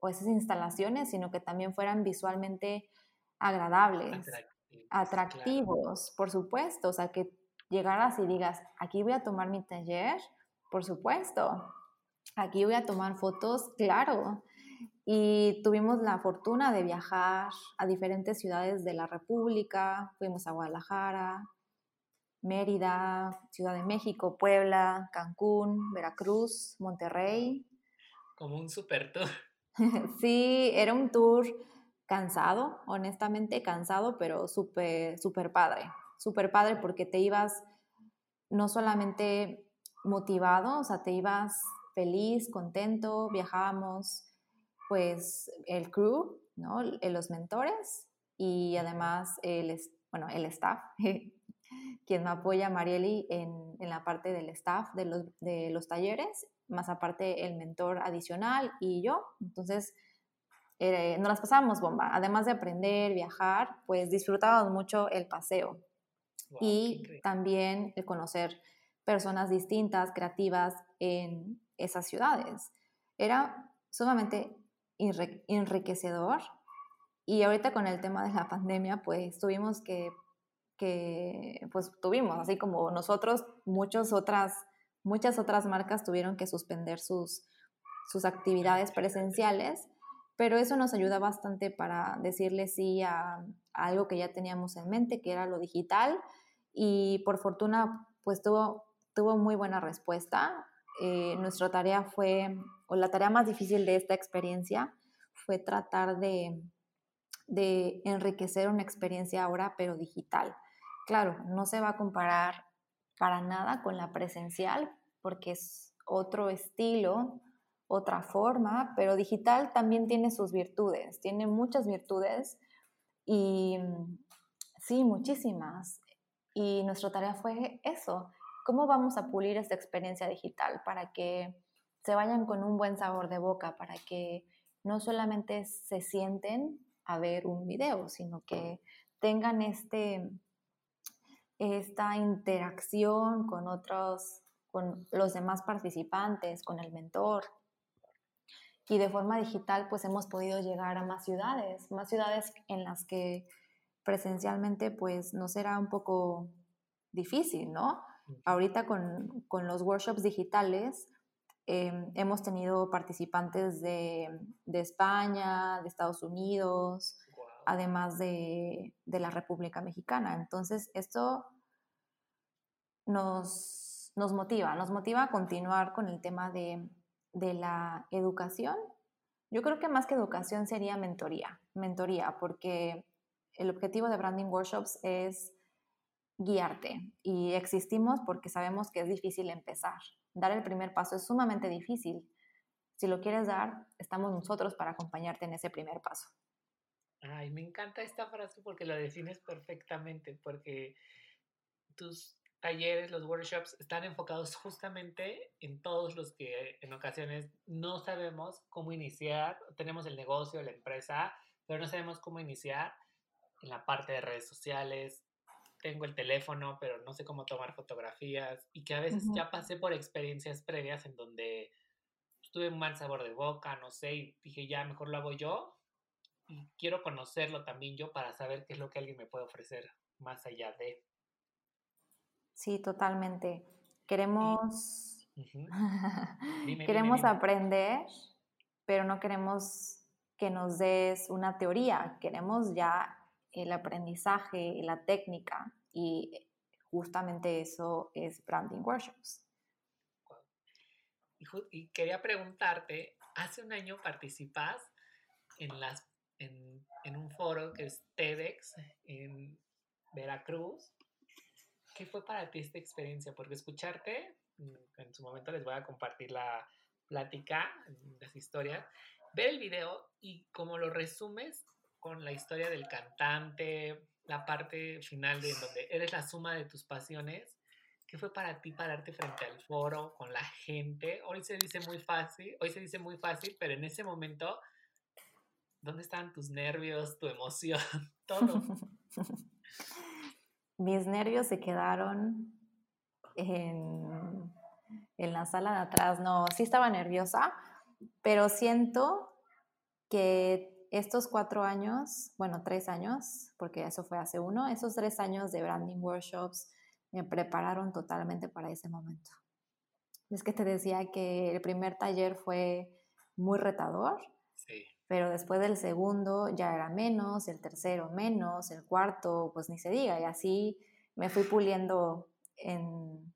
o esas instalaciones, sino que también fueran visualmente agradables, atractivos, por supuesto, o sea, que llegaras y digas, aquí voy a tomar mi taller, por supuesto, aquí voy a tomar fotos, claro. Y tuvimos la fortuna de viajar a diferentes ciudades de la República, fuimos a Guadalajara, Mérida, Ciudad de México, Puebla, Cancún, Veracruz, Monterrey. Como un super tour. sí, era un tour cansado, honestamente cansado, pero súper, súper padre. Súper padre porque te ibas no solamente motivado, o sea, te ibas feliz, contento, viajábamos pues el crew, ¿no? Los mentores y además el, bueno, el staff, quien me apoya, Marieli, en, en la parte del staff de los, de los talleres más aparte el mentor adicional y yo. Entonces, eh, nos las pasábamos bomba. Además de aprender, viajar, pues disfrutábamos mucho el paseo y también el conocer personas distintas, creativas en esas ciudades. Era sumamente enriquecedor. Y ahorita con el tema de la pandemia, pues tuvimos que, que pues tuvimos, así como nosotros, muchas otras Muchas otras marcas tuvieron que suspender sus, sus actividades presenciales, pero eso nos ayuda bastante para decirle sí a, algo que ya teníamos en mente, que era lo digital, y por fortuna, pues tuvo, tuvo muy buena respuesta. Eh, nuestra tarea fue, o la tarea más difícil de esta experiencia, fue tratar de, de enriquecer una experiencia ahora, pero digital. Claro, no se va a comparar para nada con la presencial, porque es otro estilo, otra forma, pero digital también tiene sus virtudes, tiene muchas virtudes y sí, muchísimas. Y nuestra tarea fue eso, ¿cómo vamos a pulir esta experiencia digital para que se vayan con un buen sabor de boca, para que no solamente se sienten a ver un video, sino que tengan este esta interacción con otros, con los demás participantes, con el mentor. Y de forma digital, pues hemos podido llegar a más ciudades, más ciudades en las que presencialmente, pues no será un poco difícil, ¿no? Ahorita con, con los workshops digitales, em, hemos tenido participantes de, de, España, de Estados Unidos, además de, de, la República Mexicana. Entonces, esto nos, nos, motiva, nos motiva a continuar con el tema de, de la educación. Yo creo que más que educación sería mentoría, mentoría, porque el objetivo de Branding Workshops es guiarte y existimos porque sabemos que es difícil empezar. Dar el primer paso es sumamente difícil. Si lo quieres dar, estamos nosotros para acompañarte en ese primer paso. Ay, me encanta esta frase porque lo defines perfectamente, porque tus talleres, los workshops están enfocados justamente en todos los que en ocasiones no sabemos cómo iniciar, tenemos el negocio, la empresa, pero no sabemos cómo iniciar en la parte de redes sociales. Tengo el teléfono, pero no sé cómo tomar fotografías y que a veces ya pasé por experiencias previas en donde tuve un mal sabor de boca, no sé, y dije ya mejor lo hago yo y quiero conocerlo también yo para saber qué es lo que alguien me puede ofrecer más allá de. Sí, totalmente. Queremos, queremos aprender, pero no queremos que nos des una teoría, queremos ya el aprendizaje, la técnica y justamente eso es Branding Workshops. y, quería preguntarte, hace un año participas en, las, en, en un foro que es TEDx en Veracruz. ¿Qué fue para ti esta experiencia? Porque escucharte, mm, en su momento les voy a compartir la plática, las historias, ver el video y como lo resumes con la historia del cantante, la parte final de donde eres la suma de tus pasiones, ¿qué fue para ti pararte frente al foro con la gente? Hoy se dice muy fácil, hoy se dice muy fácil, pero en ese momento, ¿dónde estaban tus nervios, tu emoción, todo? Mis nervios se quedaron en, en la sala de atrás. No, sí estaba nerviosa, pero siento que estos cuatro años, bueno, tres años, porque eso fue hace uno, esos tres años de branding workshops me prepararon totalmente para ese momento. Es que te decía que el primer taller fue muy retador, sí. pero después del segundo ya era menos, el tercero menos, el cuarto pues ni se diga, y así me fui puliendo en,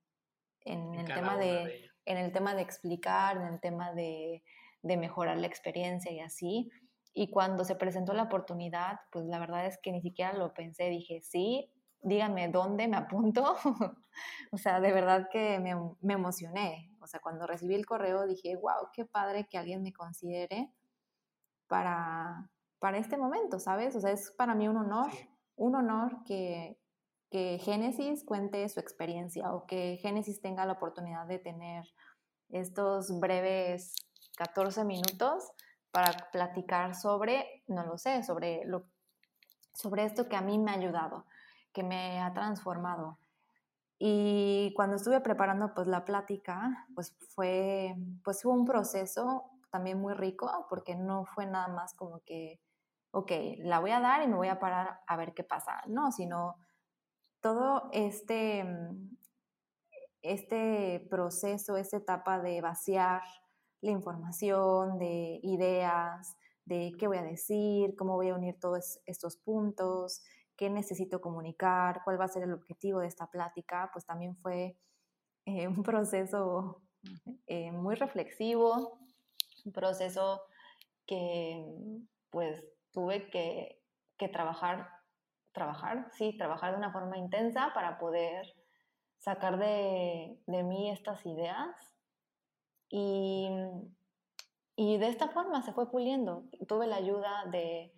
en, el, tema de, en el tema de explicar, en el tema de, de mejorar la experiencia y así. Y cuando se presentó la oportunidad, pues la verdad es que ni siquiera lo pensé, dije, sí, díganme dónde me apunto. o sea, de verdad que me, me, emocioné. O sea, cuando recibí el correo dije, wow, qué padre que alguien me considere para, para este momento, ¿sabes? O sea, es para mí un honor, un honor que, que Génesis cuente su experiencia o que Génesis tenga la oportunidad de tener estos breves 14 minutos para platicar sobre, no lo sé, sobre, lo, sobre esto que a mí me ha ayudado, que me ha transformado. Y cuando estuve preparando pues la plática, pues fue, pues fue un proceso también muy rico, porque no fue nada más como que, ok, la voy a dar y me voy a parar a ver qué pasa, no, sino todo este, este proceso, esta etapa de vaciar, la información, de ideas, de qué voy a decir, cómo voy a unir todos estos puntos, qué necesito comunicar, cuál va a ser el objetivo de esta plática, pues también fue eh, un proceso eh, muy reflexivo, un proceso que pues tuve que, que trabajar, trabajar, sí, trabajar de una forma intensa para poder sacar de, de mí estas ideas y, y de esta forma se fue puliendo. Tuve la ayuda de,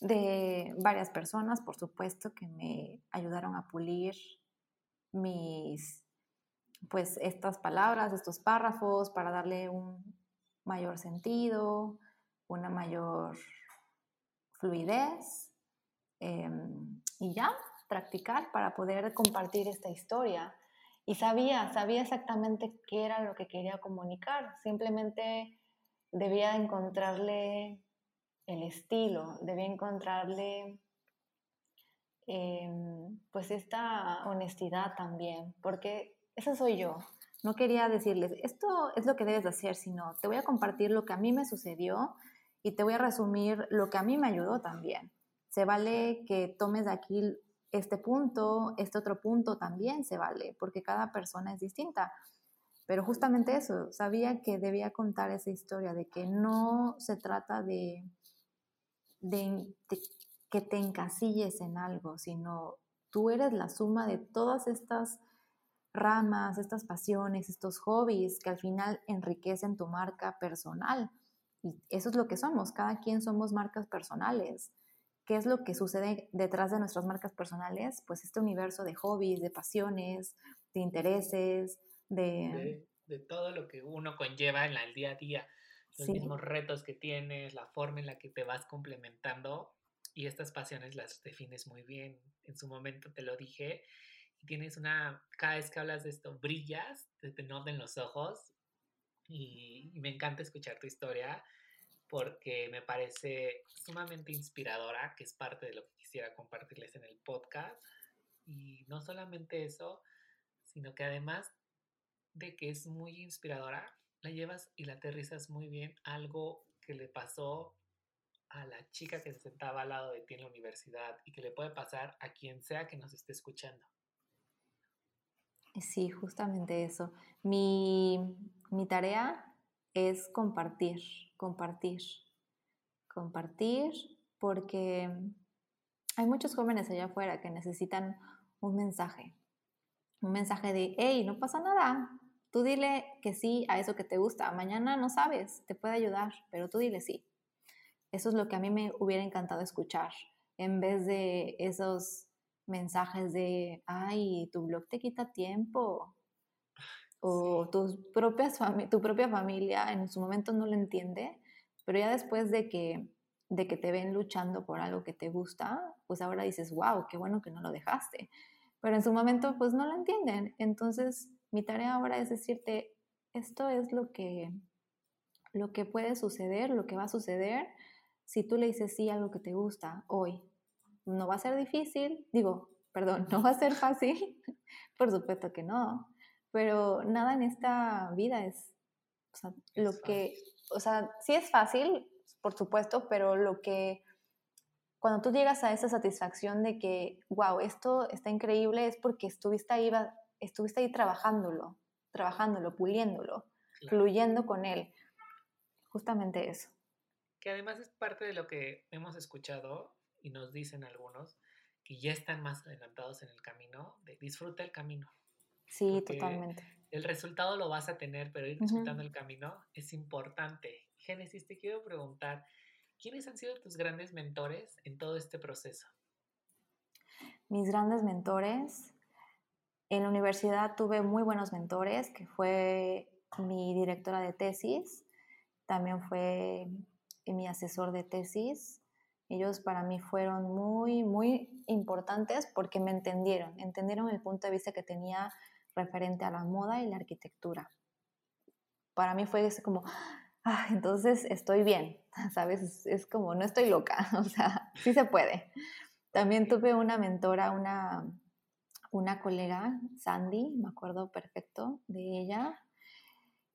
de varias personas, por supuesto, que me ayudaron a pulir mis, pues estas palabras, estos párrafos, para darle un mayor sentido, una mayor fluidez em, y ya practicar para poder compartir esta historia y sabía, sabía exactamente qué era lo que quería comunicar. Simplemente debía encontrarle el estilo, debía encontrarle em, pues esta honestidad también, porque esa soy yo. No quería decirles, esto es lo que debes hacer, sino te voy a compartir lo que a mí me sucedió y te voy a resumir lo que a mí me ayudó también. Se vale que tomes de aquí este punto, este otro punto también se vale, porque cada persona es distinta. Pero justamente eso, sabía que debía contar esa historia de que no se trata de, de, que te encasilles en algo, sino tú eres la suma de todas estas ramas, estas pasiones, estos hobbies que al final enriquecen tu marca personal. Y eso es lo que somos, cada quien somos marcas personales. ¿Qué es lo que sucede detrás de nuestras marcas personales? Pues este universo de hobbies, de pasiones, de intereses, de... De, todo lo que uno conlleva en el día a día, los mismos retos que tienes, la forma en la que te vas complementando y estas pasiones las defines muy bien. En su momento te lo dije y tienes una, cada vez que hablas de esto, brillas, te, te notan los ojos y, y me encanta escuchar tu historia porque me parece sumamente inspiradora, que es parte de lo que quisiera compartirles en el podcast. Y no solamente eso, sino que además de que es muy inspiradora, la llevas y la aterrizas muy bien algo que le pasó a la chica que se sentaba al lado de ti en la universidad y que le puede pasar a quien sea que nos esté escuchando. Sí, justamente eso. Mi, mi tarea es compartir, compartir, compartir, porque hay muchos jóvenes allá afuera que necesitan un mensaje, un mensaje de, hey, no pasa nada, tú dile que sí a eso que te gusta, mañana no sabes, te puede ayudar, pero tú dile sí. Eso es lo que a mí me hubiera encantado escuchar, en vez de esos mensajes de, ay, tu blog te quita tiempo, o tus propias tu propia familia en su momento no lo entiende, pero ya después de que, de que te ven luchando por algo que te gusta, pues ahora dices, wow, qué bueno que no lo dejaste. Pero en su momento pues no lo entienden. Entonces mi tarea ahora es decirte, esto es lo que, lo que puede suceder, lo que va a suceder si tú le dices sí a algo que te gusta hoy. No va a ser difícil, digo, perdón, no va a ser fácil, por supuesto que no, pero nada en esta vida es, o sea, lo que, o sea, sí es fácil, por supuesto, pero lo que, cuando tú llegas a esa satisfacción de que, wow, esto está increíble, es porque estuviste ahí, estuviste ahí trabajándolo, trabajándolo, puliéndolo, fluyendo con él. Justamente eso. Que además es parte de lo que hemos escuchado y nos dicen algunos que ya están más adelantados en el camino, de disfruta el camino. Sí, totalmente. El resultado lo vas a tener, pero ir disfrutando el camino es importante. Génesis, te quiero preguntar, ¿quiénes han sido tus grandes mentores en todo este proceso? Mis grandes mentores. En la universidad tuve muy buenos mentores, que fue mi directora de tesis, también fue mi asesor de tesis. Ellos para mí fueron muy, muy importantes porque me entendieron, entendieron el punto de vista que tenía referente a la moda y la arquitectura. Para mí fue como, ah, entonces estoy bien, ¿sabes? Es, como, no estoy loca, o sea, sí se puede. También tuve una mentora, una, una colega, Sandy, me acuerdo perfecto de ella,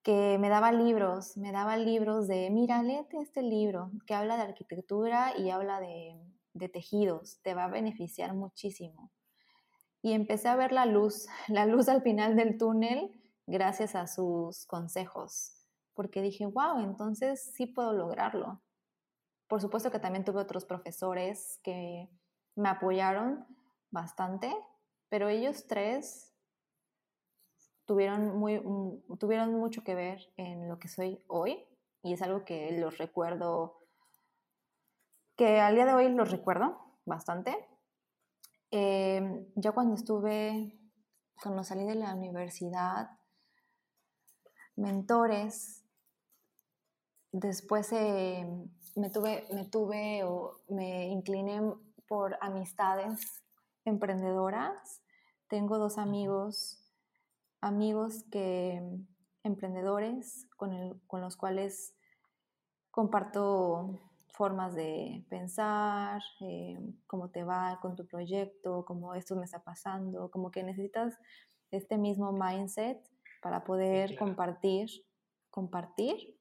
que me daba libros, me daba libros de, mira, léete este libro que habla de arquitectura y habla de, de tejidos, te va a beneficiar muchísimo y empecé a ver la luz, la luz al final del túnel gracias a sus consejos, porque dije, wow, entonces sí puedo lograrlo. Por supuesto que también tuve otros profesores que me apoyaron bastante, pero ellos tres tuvieron, muy, mm, tuvieron mucho que ver en lo que soy hoy y es algo que los recuerdo, que al día de hoy los recuerdo bastante eh, ya cuando estuve, cuando salí de la universidad, mentores, después eh, me tuve, me tuve o me incliné por amistades emprendedoras. Tengo dos amigos, amigos que emprendedores con, con los cuales comparto formas de pensar, eh, cómo te va con tu proyecto, cómo esto me está pasando, como que necesitas este mismo mindset para poder compartir, compartir.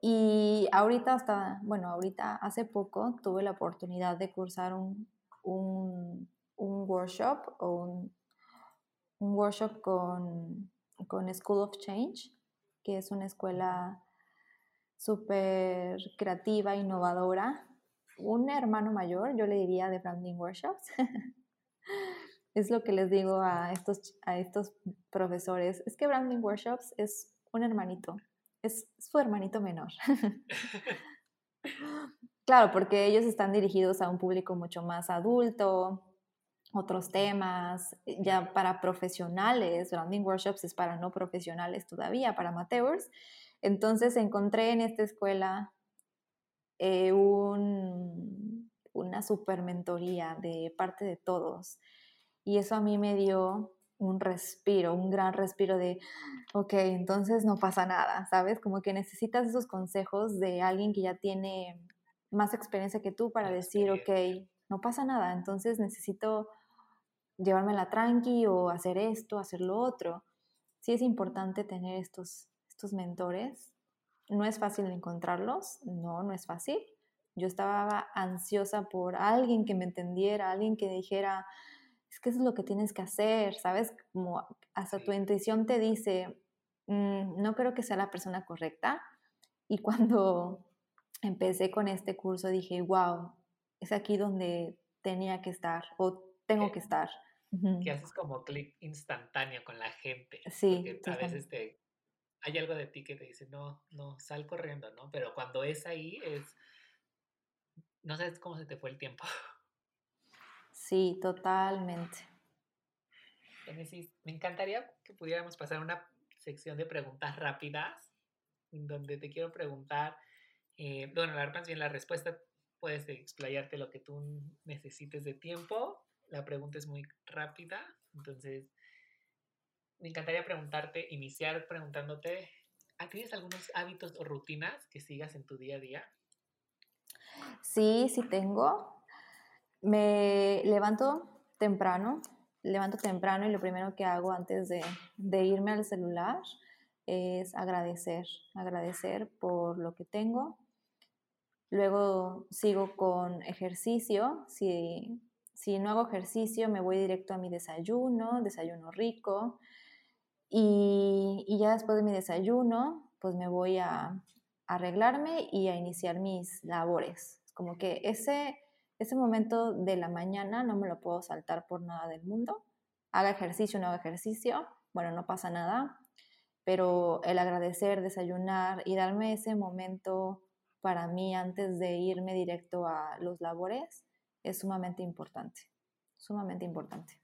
Y ahorita hasta, bueno, ahorita hace poco tuve la oportunidad de cursar un, un, un workshop o un, un workshop con, con School of Change, que es una escuela súper creativa, innovadora. Un hermano mayor, yo le diría de Branding Workshops. es lo que les digo a estos, a estos profesores. Es que Branding Workshops es un hermanito, es su hermanito menor. claro, porque ellos están dirigidos a un público mucho más adulto, otros temas, ya para profesionales, Branding Workshops es para no profesionales todavía, para amateurs. Entonces encontré en esta escuela eh, una super mentoría de parte de todos. Y eso a mí me dio un respiro, un gran respiro de, ok, entonces no pasa nada, ¿sabes? Como que necesitas esos consejos de alguien que ya tiene más experiencia que tú para decir, ok, no pasa nada, entonces necesito llevármela tranqui o hacer esto, hacer lo otro. Sí es importante tener estos mentores. No es fácil encontrarlos, no, no es fácil. Yo estaba ansiosa por alguien que me entendiera, alguien que dijera, es que eso es lo que tienes que hacer, ¿sabes? Como hasta tu intuición te dice, mm, no creo que sea la persona correcta. Y cuando empecé con este curso dije, wow, es aquí donde tenía que estar o tengo que estar. Que haces como clic instantáneo con la gente. Sí. Porque a veces te, hay algo de ti que te dice, no, no, sal corriendo, ¿no? Pero cuando es ahí, es, no sabes cómo se te fue el tiempo. Sí, totalmente. Genesis, me encantaría que pudiéramos pasar una sección de preguntas rápidas, donde te quiero preguntar, eh, bueno, la más bien la respuesta puedes explayarte lo que tú necesites de tiempo. La pregunta es muy rápida, entonces me encantaría preguntarte, iniciar preguntándote, ¿tienes algunos hábitos o rutinas que sigas en tu día a día? Sí, sí tengo. Me levanto temprano, levanto temprano y lo primero que hago antes de, irme al celular es agradecer, agradecer por lo que tengo. Luego sigo con ejercicio. Si, si no hago ejercicio, me voy directo a mi desayuno, desayuno rico. Y, ya después de mi desayuno, pues me voy a, arreglarme y a iniciar mis labores. Como que ese, ese momento de la mañana no me lo puedo saltar por nada del mundo. Haga ejercicio, no haga ejercicio, bueno, no pasa nada, pero el agradecer, desayunar y darme ese momento para mí antes de irme directo a los labores es sumamente importante, sumamente importante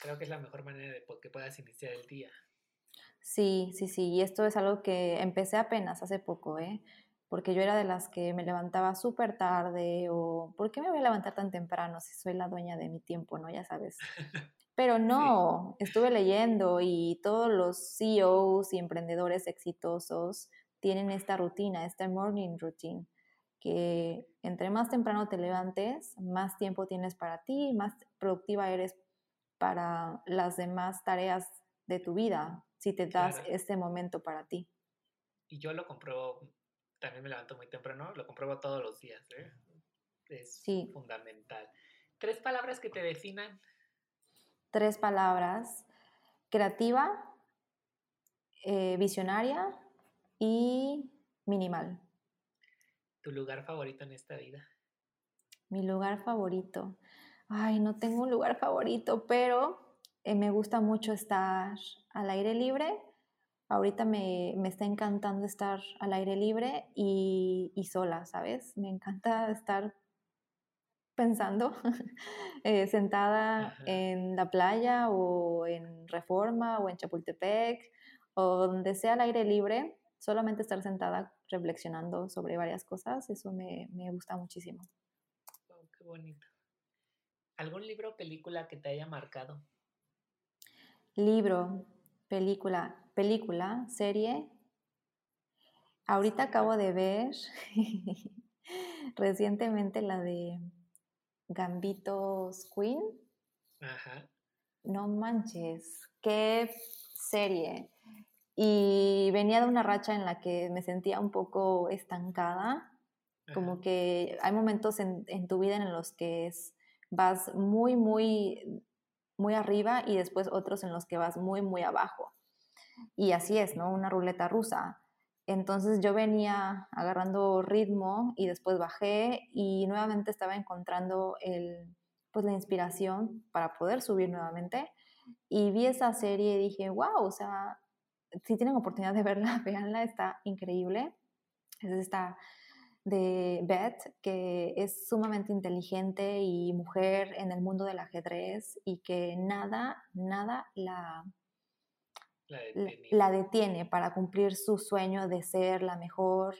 creo que es la mejor manera de que puedas iniciar el día. Sí, sí, sí, y esto es algo que empecé apenas hace poco, ¿eh? Porque yo era de las que me levantaba súper tarde o ¿por qué me voy a levantar tan temprano si soy la dueña de mi tiempo, no? Ya sabes. Pero no, estuve leyendo y todos los CEOs y emprendedores exitosos tienen esta rutina, esta morning routine, que entre más temprano te levantes, más tiempo tienes para ti, más productiva eres para las demás tareas de tu vida, si te das este momento para ti. Y yo lo compruebo, también me levanto muy temprano, lo compruebo todos los días, ¿eh? Es fundamental. ¿Tres palabras que te definan? Tres palabras. Creativa, eh, visionaria y minimal. ¿Tu lugar favorito en esta vida? Mi lugar favorito ay, no tengo un lugar favorito, pero eh, me gusta mucho estar al aire libre. Ahorita me, está encantando estar al aire libre y, sola, ¿sabes? Me encanta estar pensando, eh, sentada en la playa o en Reforma o en Chapultepec o donde sea al aire libre, solamente estar sentada reflexionando sobre varias cosas, eso me, gusta muchísimo. Oh, qué bonito. ¿Algún libro o película que te haya marcado? Libro, película, película, serie. Ahorita acabo de ver recientemente la de Gambitos Queen. Ajá. No manches, qué serie. Y venía de una racha en la que me sentía un poco estancada, como que hay momentos en, en, tu vida en los que es vas muy, muy, muy arriba y después otros en los que vas muy, muy abajo. Y así es, ¿no? Una ruleta rusa. Entonces yo venía agarrando ritmo y después bajé y nuevamente estaba encontrando el, pues la inspiración para poder subir nuevamente. Y vi esa serie y dije, wow, o sea, si tienen oportunidad de verla, véanla, está increíble. Es esta de Beth, que es sumamente inteligente y mujer en el mundo del ajedrez y que nada, nada la, la, detiene. para cumplir su sueño de ser la mejor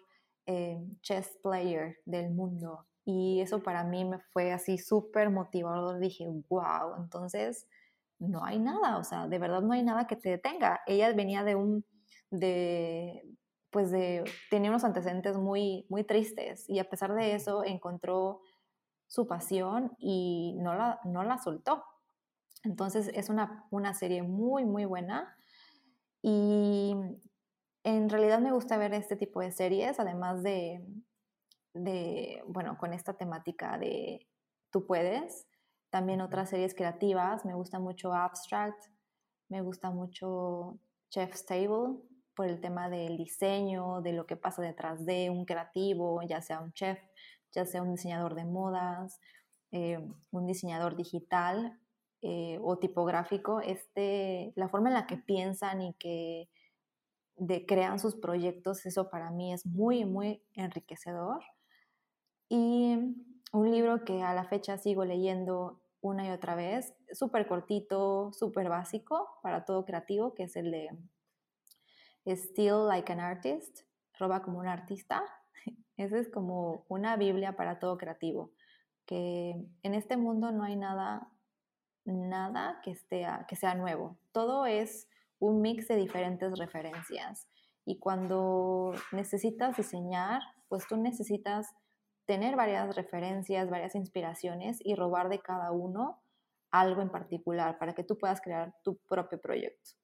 eh, chess player del mundo. Y eso para mí me fue así súper motivador. Dije, wow, entonces no hay nada, o sea, de verdad no hay nada que te detenga. Ella venía de un, de, pues de, tenía unos antecedentes muy, muy tristes y a pesar de eso encontró su pasión y no la, no la soltó. Entonces es una, una serie muy, muy buena y en realidad me gusta ver este tipo de series, además de, de bueno, con esta temática de tú puedes, también otras series creativas, me gusta mucho Abstract, me gusta mucho Chef's Table, por el tema del diseño, de lo que pasa detrás de un creativo, ya sea un chef, ya sea un diseñador de modas, eh, un diseñador digital eh, o tipográfico, este, la forma en la que piensan y que de, crean sus proyectos, eso para mí es muy, muy enriquecedor. Y un libro que a la fecha sigo leyendo una y otra vez, súper cortito, súper básico para todo creativo, que es el de Still Like an Artist, roba como un artista. Esa es como una Biblia para todo creativo, que en este mundo no hay nada, nada que, esté, que sea nuevo. Todo es un mix de diferentes referencias. Y cuando necesitas diseñar, pues tú necesitas tener varias referencias, varias inspiraciones y robar de cada uno algo en particular para que tú puedas crear tu propio proyecto.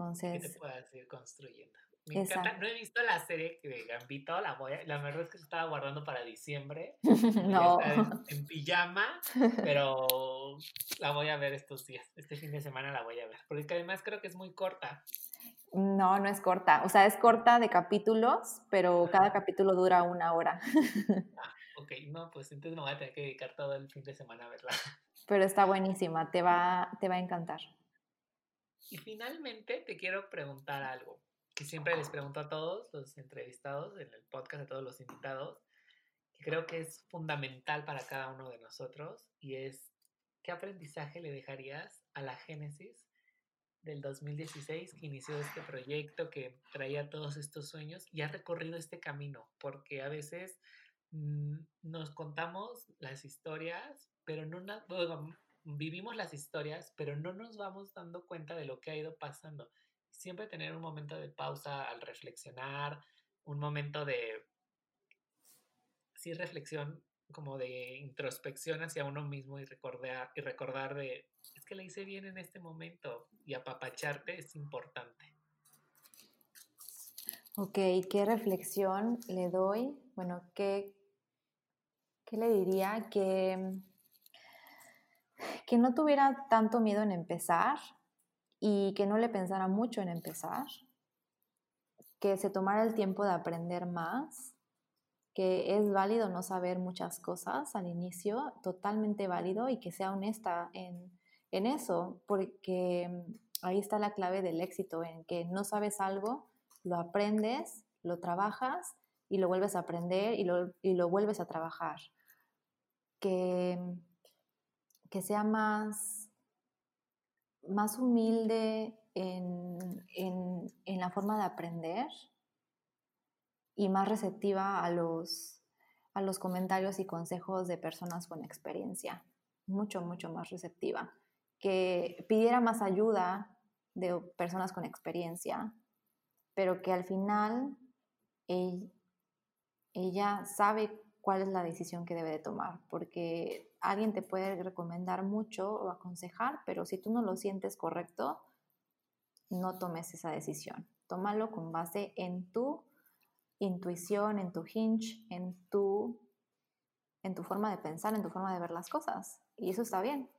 Entonces. Que te puedas ir construyendo. Me encanta. No he visto la serie de Gambito, la voy la verdad es que se estaba guardando para diciembre. no. En, pijama, pero la voy a ver estos días. Este fin de semana la voy a ver. Porque además creo que es muy corta. No, no es corta. O sea, es corta de capítulos, pero cada capítulo dura una hora. ah, ok. No, pues entonces me voy a tener que dedicar todo el fin de semana a verla. Pero está buenísima. Te va, te va a encantar. Y finalmente te quiero preguntar algo que siempre les pregunto a todos los entrevistados en el podcast, a todos los invitados, que creo que es fundamental para cada uno de nosotros y es, ¿qué aprendizaje le dejarías a la Génesis del 2016 que inició este proyecto, que traía todos estos sueños y ha recorrido este camino? Porque a veces mm, nos contamos las historias, pero no, vivimos las historias, pero no nos vamos dando cuenta de lo que ha ido pasando. Siempre tener un momento de pausa al reflexionar, un momento de, sí, reflexión, como de introspección hacia uno mismo y recordar, y recordar de, es que le hice bien en este momento y apapacharte es importante. Ok, ¿qué reflexión le doy? Bueno, ¿qué, qué le diría? Que que no tuviera tanto miedo en empezar y que no le pensara mucho en empezar, que se tomara el tiempo de aprender más, que es válido no saber muchas cosas al inicio, totalmente válido y que sea honesta en, eso, porque ahí está la clave del éxito, en que no sabes algo, lo aprendes, lo trabajas y lo vuelves a aprender y lo, y lo vuelves a trabajar. Que que sea más, más humilde en, la forma de aprender y más receptiva a los, a los comentarios y consejos de personas con experiencia. Mucho, mucho más receptiva. Que pidiera más ayuda de personas con experiencia, pero que al final ella sabe cuál es la decisión que debe de tomar, porque alguien te puede recomendar mucho o aconsejar, pero si tú no lo sientes correcto, no tomes esa decisión. Tómalo con base en tu intuición, en tu hinge, en tu, en tu forma de pensar, en tu forma de ver las cosas. Y eso está bien.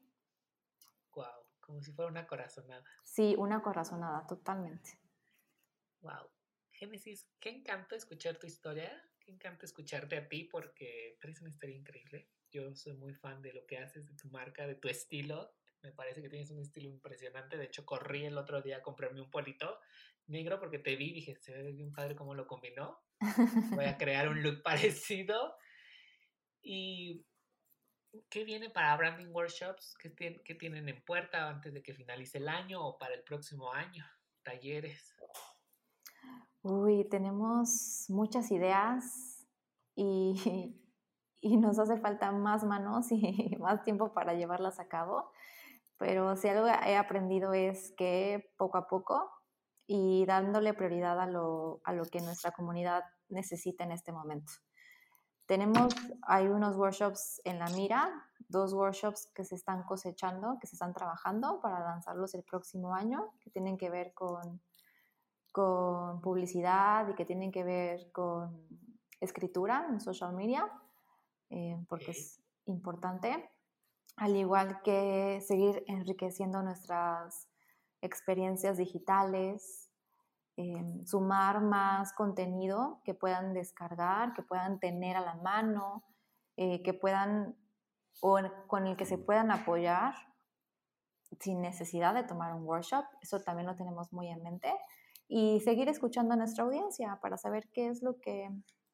Wow, como si fuera una corazonada. Sí, una corazonada, totalmente. Wow. Génesis, qué encanto escuchar tu historia Qué encanta escucharte a ti porque traes una historia increíble. Yo soy muy fan de lo que haces, de tu marca, de tu estilo. Me parece que tienes un estilo impresionante. De hecho, corrí el otro día a comprarme un polito negro porque te vi y dije, se ve bien padre cómo lo combinó. Voy a crear un look parecido. ¿Y qué viene para Branding Workshops? ¿Qué, ¿Qué tienen en puerta antes de que finalice el año o para el próximo año? Talleres. Uy, tenemos muchas ideas y, y, nos hace falta más manos y más tiempo para llevarlas a cabo. Pero si algo he aprendido es que poco a poco y dándole prioridad a lo, a lo que nuestra comunidad necesita en este momento. Tenemos, hay unos workshops en la mira, dos workshops que se están cosechando, que se están trabajando para lanzarlos el próximo año, que tienen que ver con con publicidad y que tienen que ver con escritura en social media, eh, porque es importante, al igual que seguir enriqueciendo nuestras experiencias digitales, em, sumar más contenido que puedan descargar, que puedan tener a la mano, eh, que puedan, o con el que se puedan apoyar sin necesidad de tomar un workshop. Eso también lo tenemos muy en mente. Y seguir escuchando a nuestra audiencia para saber qué es lo que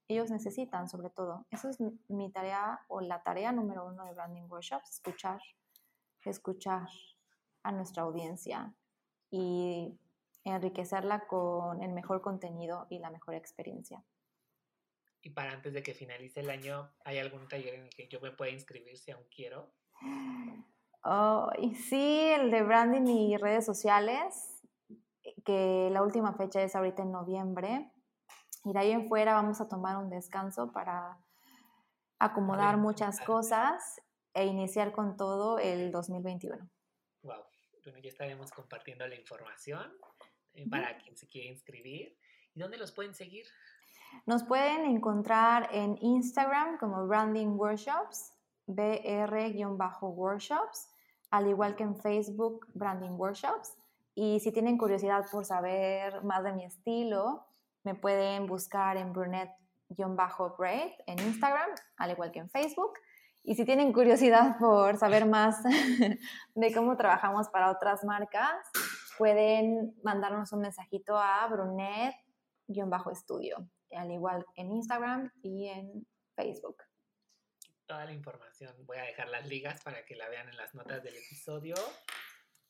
ellos necesitan, sobre todo. Esa es mi tarea o la tarea número uno de Branding Workshops, escuchar, escuchar a nuestra audiencia y enriquecerla con el mejor contenido y la mejor experiencia. Y para antes de que finalice el año, ¿hay algún taller en el que yo me pueda inscribir si aún quiero? Oh, sí, el de branding y redes sociales, que la última fecha es ahorita en noviembre. Y de ahí en fuera vamos a tomar un descanso para acomodar muchas cosas e iniciar con todo el 2021. Wow, bueno, ya estaremos compartiendo la información eh, para quien se quiera inscribir. ¿Y dónde los pueden seguir? Nos pueden encontrar en Instagram como Branding Workshops, BR-workshops, al igual que en Facebook Branding Workshops. Y si tienen curiosidad por saber más de mi estilo, me pueden buscar en brunette-braid en Instagram, al igual que en Facebook. Y si tienen curiosidad por saber más de cómo trabajamos para otras marcas, pueden mandarnos un mensajito a brunet-estudio, al igual en Instagram y en Facebook. Toda la información, voy a dejar las ligas para que la vean en las notas del episodio.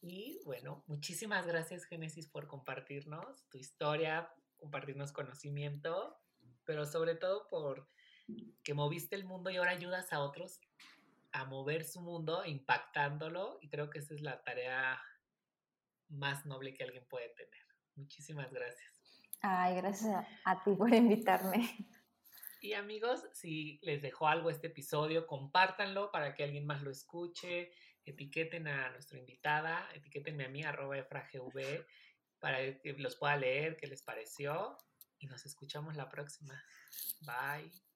Y bueno, muchísimas gracias Génesis por compartirnos tu historia, compartirnos conocimiento, pero sobre todo por que moviste el mundo y ahora ayudas a otros a mover su mundo impactándolo y creo que esa es la tarea más noble que alguien puede tener. Muchísimas gracias. Ay, gracias a, ti por invitarme. Y amigos, si les dejó algo este episodio, compártanlo para que alguien más lo escuche, etiqueten a nuestra invitada, etiquétenme a mí, arroba efragv, para que los pueda leer, qué les pareció, y nos escuchamos la próxima. Bye.